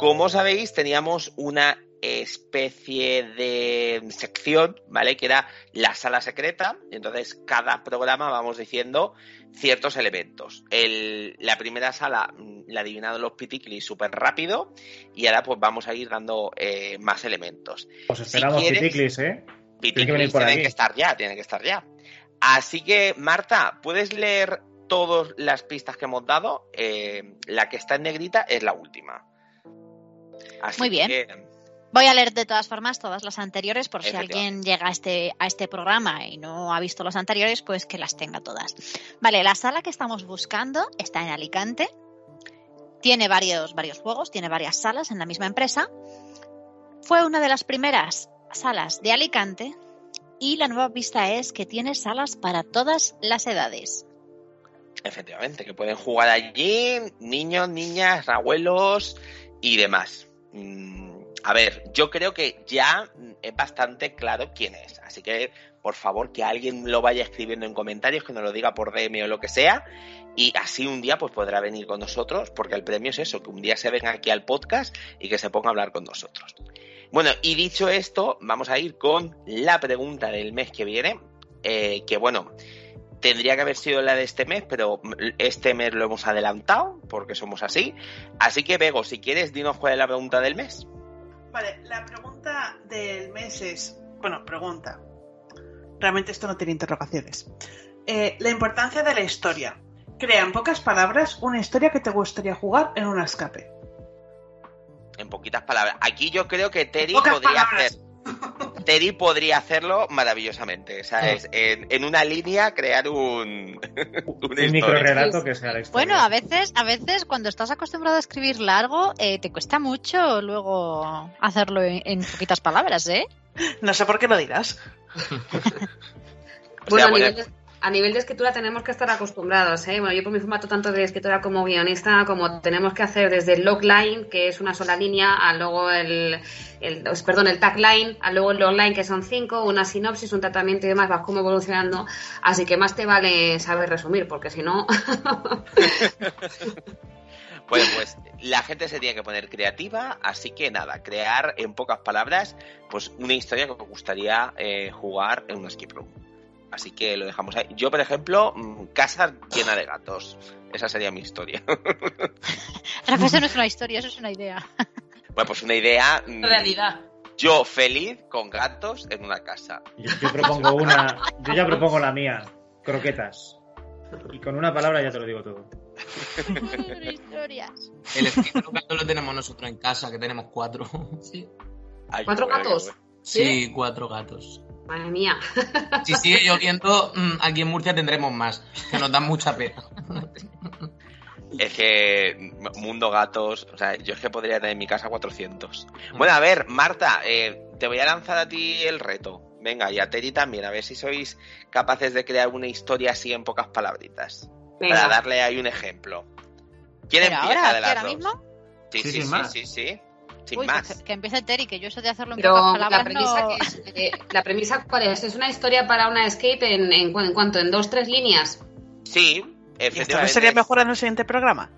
como sabéis, teníamos una especie de sección, ¿vale? Que era la sala secreta. Y entonces, cada programa vamos diciendo ciertos elementos. El- la primera sala mm, la adivinaron los piticlis súper rápido. Y ahora, pues vamos a ir dando eh, más elementos. Os esperamos, quieres- Piticlis, ¿eh? Piticlis que tienen aquí. que estar ya, tienen que estar ya. Así que, Marta, ¿puedes leer todas las pistas que hemos dado? Eh, la que está en negrita es la última. Así Muy bien. que, Voy a leer de todas formas todas las anteriores por si alguien llega a este, a este programa y no ha visto los anteriores, pues que las tenga todas. Vale, la sala que estamos buscando está en Alicante. Tiene varios, varios juegos, tiene varias salas en la misma empresa. Fue una de las primeras salas de Alicante y la nueva pista es que tiene salas para todas las edades. Efectivamente, que pueden jugar allí niños, niñas, abuelos y demás. Mm, a ver, yo creo que ya es bastante claro quién es. Así que, por favor, que alguien lo vaya escribiendo en comentarios, que nos lo diga por DM o lo que sea. Y así un día pues podrá venir con nosotros, porque el premio es eso, que un día se venga aquí al podcast y que se ponga a hablar con nosotros. Bueno, y dicho esto, vamos a ir con la pregunta del mes que viene. eh, que bueno, tendría que haber sido la de este mes, pero este mes lo hemos adelantado, porque somos así. Así que, Bego, si quieres, dinos cuál es la pregunta del mes. Vale, la pregunta del mes es. Bueno, pregunta. Realmente esto no tiene interrogaciones. Eh, la importancia de la historia. Crea en pocas palabras una historia que te gustaría jugar en un escape. En poquitas palabras. Aquí yo creo que Terry podría palabras. hacer. Terry podría hacerlo maravillosamente, ¿sabes? En, en una línea crear un. Un micro relato que sea la historia. Bueno, a veces, a veces cuando estás acostumbrado a escribir largo, eh, te cuesta mucho luego hacerlo en, en poquitas palabras, ¿eh? No sé por qué lo dirás. O Bueno, sea, a, bueno, nivel de, a nivel de escritura tenemos que estar acostumbrados. ¿eh? Bueno, yo por mi formato tanto de escritora como guionista, como tenemos que hacer desde el logline, que es una sola línea, a luego el, el- os- perdón, el tagline, a luego el logline, que son cinco, una sinopsis, un tratamiento y demás, vas como evolucionando. Así que más te vale saber resumir, porque si no... Bueno, pues la gente se tiene que poner creativa, así que nada, crear en pocas palabras, pues una historia que me gustaría eh, jugar en un escape room. Así que lo dejamos ahí. Yo, por ejemplo, mm, casa llena de gatos. Esa sería mi historia. Rafa, eso no es una historia, eso es una idea. bueno, pues una idea. mm, Realidad. Yo feliz con gatos en una casa. Yo, yo propongo una. Yo ya propongo la mía. Croquetas. Y con una palabra ya te lo digo todo. historias. El escritor gato lo tenemos nosotros en casa, que tenemos cuatro. Sí, Ay, ¿Cuatro gatos? sí cuatro gatos. Madre mía. Si sigue lloviendo, mm, aquí en Murcia tendremos más, que nos dan mucha pena. Es que mundo gatos, o sea, yo es que podría tener en mi casa 400. Bueno, a ver, Marta, eh, te voy a lanzar a ti el reto. Venga, y a Teri también, a ver si sois capaces de crear una historia así en pocas palabritas. Venga. Para darle ahí un ejemplo. ¿Quién Pero empieza ahora, de ¿qué, las ahora dos? mismo? Sí, Sí, sí, sí, sí. Sin Uy, más. que, que empiece Terry, que yo eso de hacerlo en Pero pocas la palabras premisa, no... que es, eh, la premisa cuál es? ¿Es una historia para una escape en, en, cu- en cuanto? ¿En dos, tres líneas? Sí, ¿Y esto no efectivamente. sería mejor en el siguiente programa?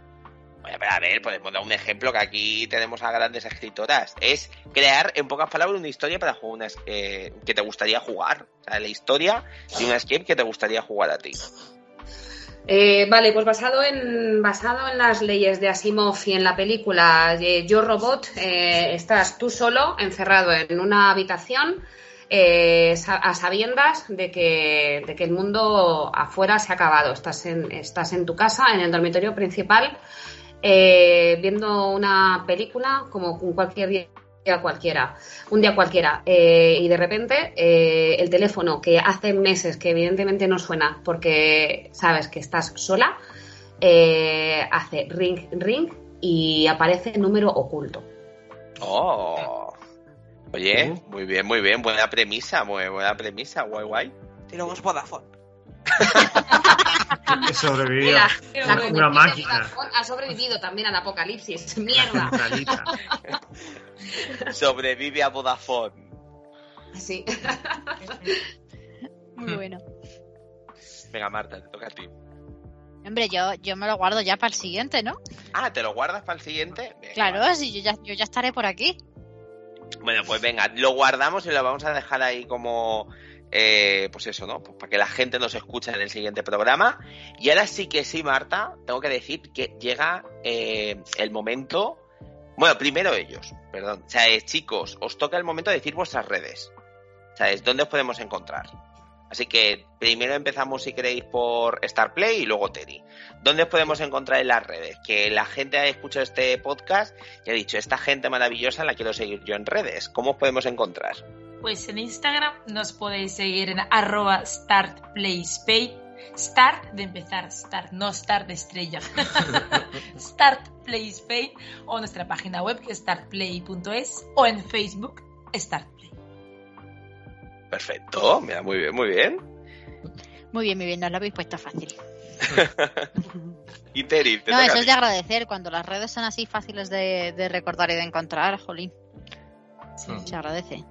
Bueno, pero a ver, podemos dar un ejemplo que aquí tenemos a grandes escritoras. Es crear en pocas palabras una historia para jugar una, eh, que te gustaría jugar. O sea, la historia de una escape que te gustaría jugar a ti. Eh, vale, pues basado en, basado en las leyes de Asimov y en la película eh, Yo Robot, eh, estás tú solo, encerrado en una habitación, eh, a sabiendas de que, de que el mundo afuera se ha acabado. Estás en, estás en tu casa, en el dormitorio principal, viendo una película como cualquier día cualquiera, un día cualquiera, eh, y de repente eh, el teléfono que hace meses que evidentemente no suena porque sabes que estás sola, eh, hace ring, ring y aparece número oculto. Oh. Oye, Uh. muy bien, muy bien. Buena premisa, muy buena premisa. Guay, guay. Y luego es Vodafone. Sobrevivió. La, la Una máquina. Ha sobrevivido también al apocalipsis. Mierda. Sobrevive a Vodafone. Sí. Muy bueno. Venga, Marta, te toca a ti. Hombre, yo, yo me lo guardo ya para el siguiente, ¿no? Ah, ¿te lo guardas para el siguiente? Venga, Claro, vale. si yo ya, yo ya estaré por aquí. Bueno, pues venga, lo guardamos y lo vamos a dejar ahí como, eh, pues eso, ¿no? Pues para que la gente nos escuche en el siguiente programa. Y ahora sí que sí, Marta, tengo que decir que llega eh, el momento. Bueno, primero ellos, perdón. O sea, chicos, os toca el momento de decir vuestras redes. ¿Sabes? ¿Dónde os podemos encontrar? Así que primero empezamos, si queréis, por Starplay y luego Teddy. ¿Dónde os podemos encontrar en las redes? Que la gente ha escuchado este podcast y ha dicho, esta gente maravillosa la quiero seguir yo en redes. ¿Cómo os podemos encontrar? Pues en Instagram nos podéis seguir en arroba startplayspace. Start de empezar, start, no start de estrella. start Spain o nuestra página web que es startplay.es o en Facebook Startplay. Perfecto, mira, muy bien, muy bien. Muy bien, muy bien, nos lo habéis puesto fácil. Y te No, eso es de agradecer cuando las redes son así fáciles de, de recordar y de encontrar, jolín. Mm. Se agradece.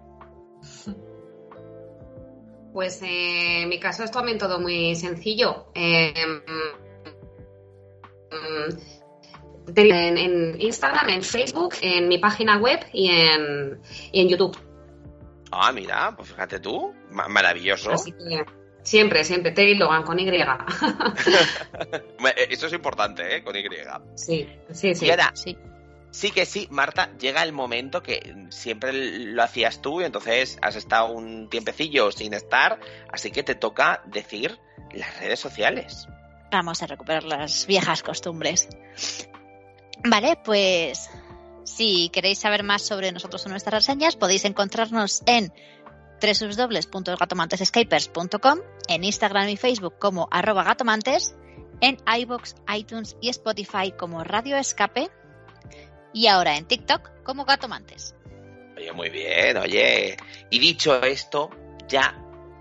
Pues eh, en mi caso es también todo muy sencillo. Eh, mm, en, en Instagram, en Facebook, en mi página web y en, y en YouTube. Ah, mira, pues fíjate tú, ma- maravilloso. Así que siempre, siempre, Terry Logan con Y. Eh, Eso es importante, ¿eh? Con Y. sí, sí, sí. Y ahora, Sí. Sí que sí, Marta, llega el momento que siempre lo hacías tú y entonces has estado un tiempecillo sin estar, así que te toca decir las redes sociales. Vamos a recuperar las viejas costumbres. Vale, pues si queréis saber más sobre nosotros o nuestras reseñas, podéis encontrarnos en www.gatomantesescapers.com, en Instagram y Facebook como arroba gatomantes, en iBox, iTunes y Spotify como Radio Escape y ahora en TikTok como Gatomantes. Oye, muy bien, oye. Y dicho esto, ya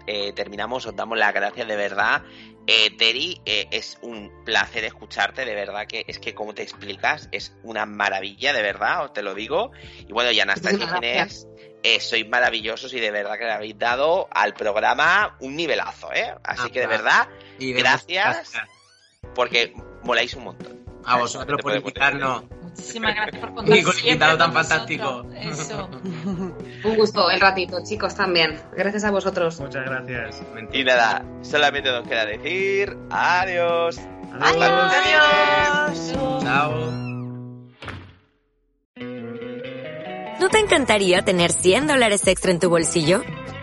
eh, terminamos, os damos las gracias de verdad. Eh, Terry, eh, es un placer escucharte, de verdad que es que como te explicas, es una maravilla, de verdad, os te lo digo. Y bueno, y Anastasia Ginés, eh, sois maravillosos y de verdad que le habéis dado al programa un nivelazo, ¿eh? Así Ah, que de verdad, Y de gracias, porque moláis un montón. A vosotros por invitarnos. Muchísimas gracias por contar Y con invitado tan fantástico. Eso. Un gusto el ratito, chicos, también. Gracias a vosotros. Muchas gracias. Y nada, solamente nos queda decir adiós. Adiós. Adiós. Chao. ¿No te encantaría tener 100 dólares extra en tu bolsillo?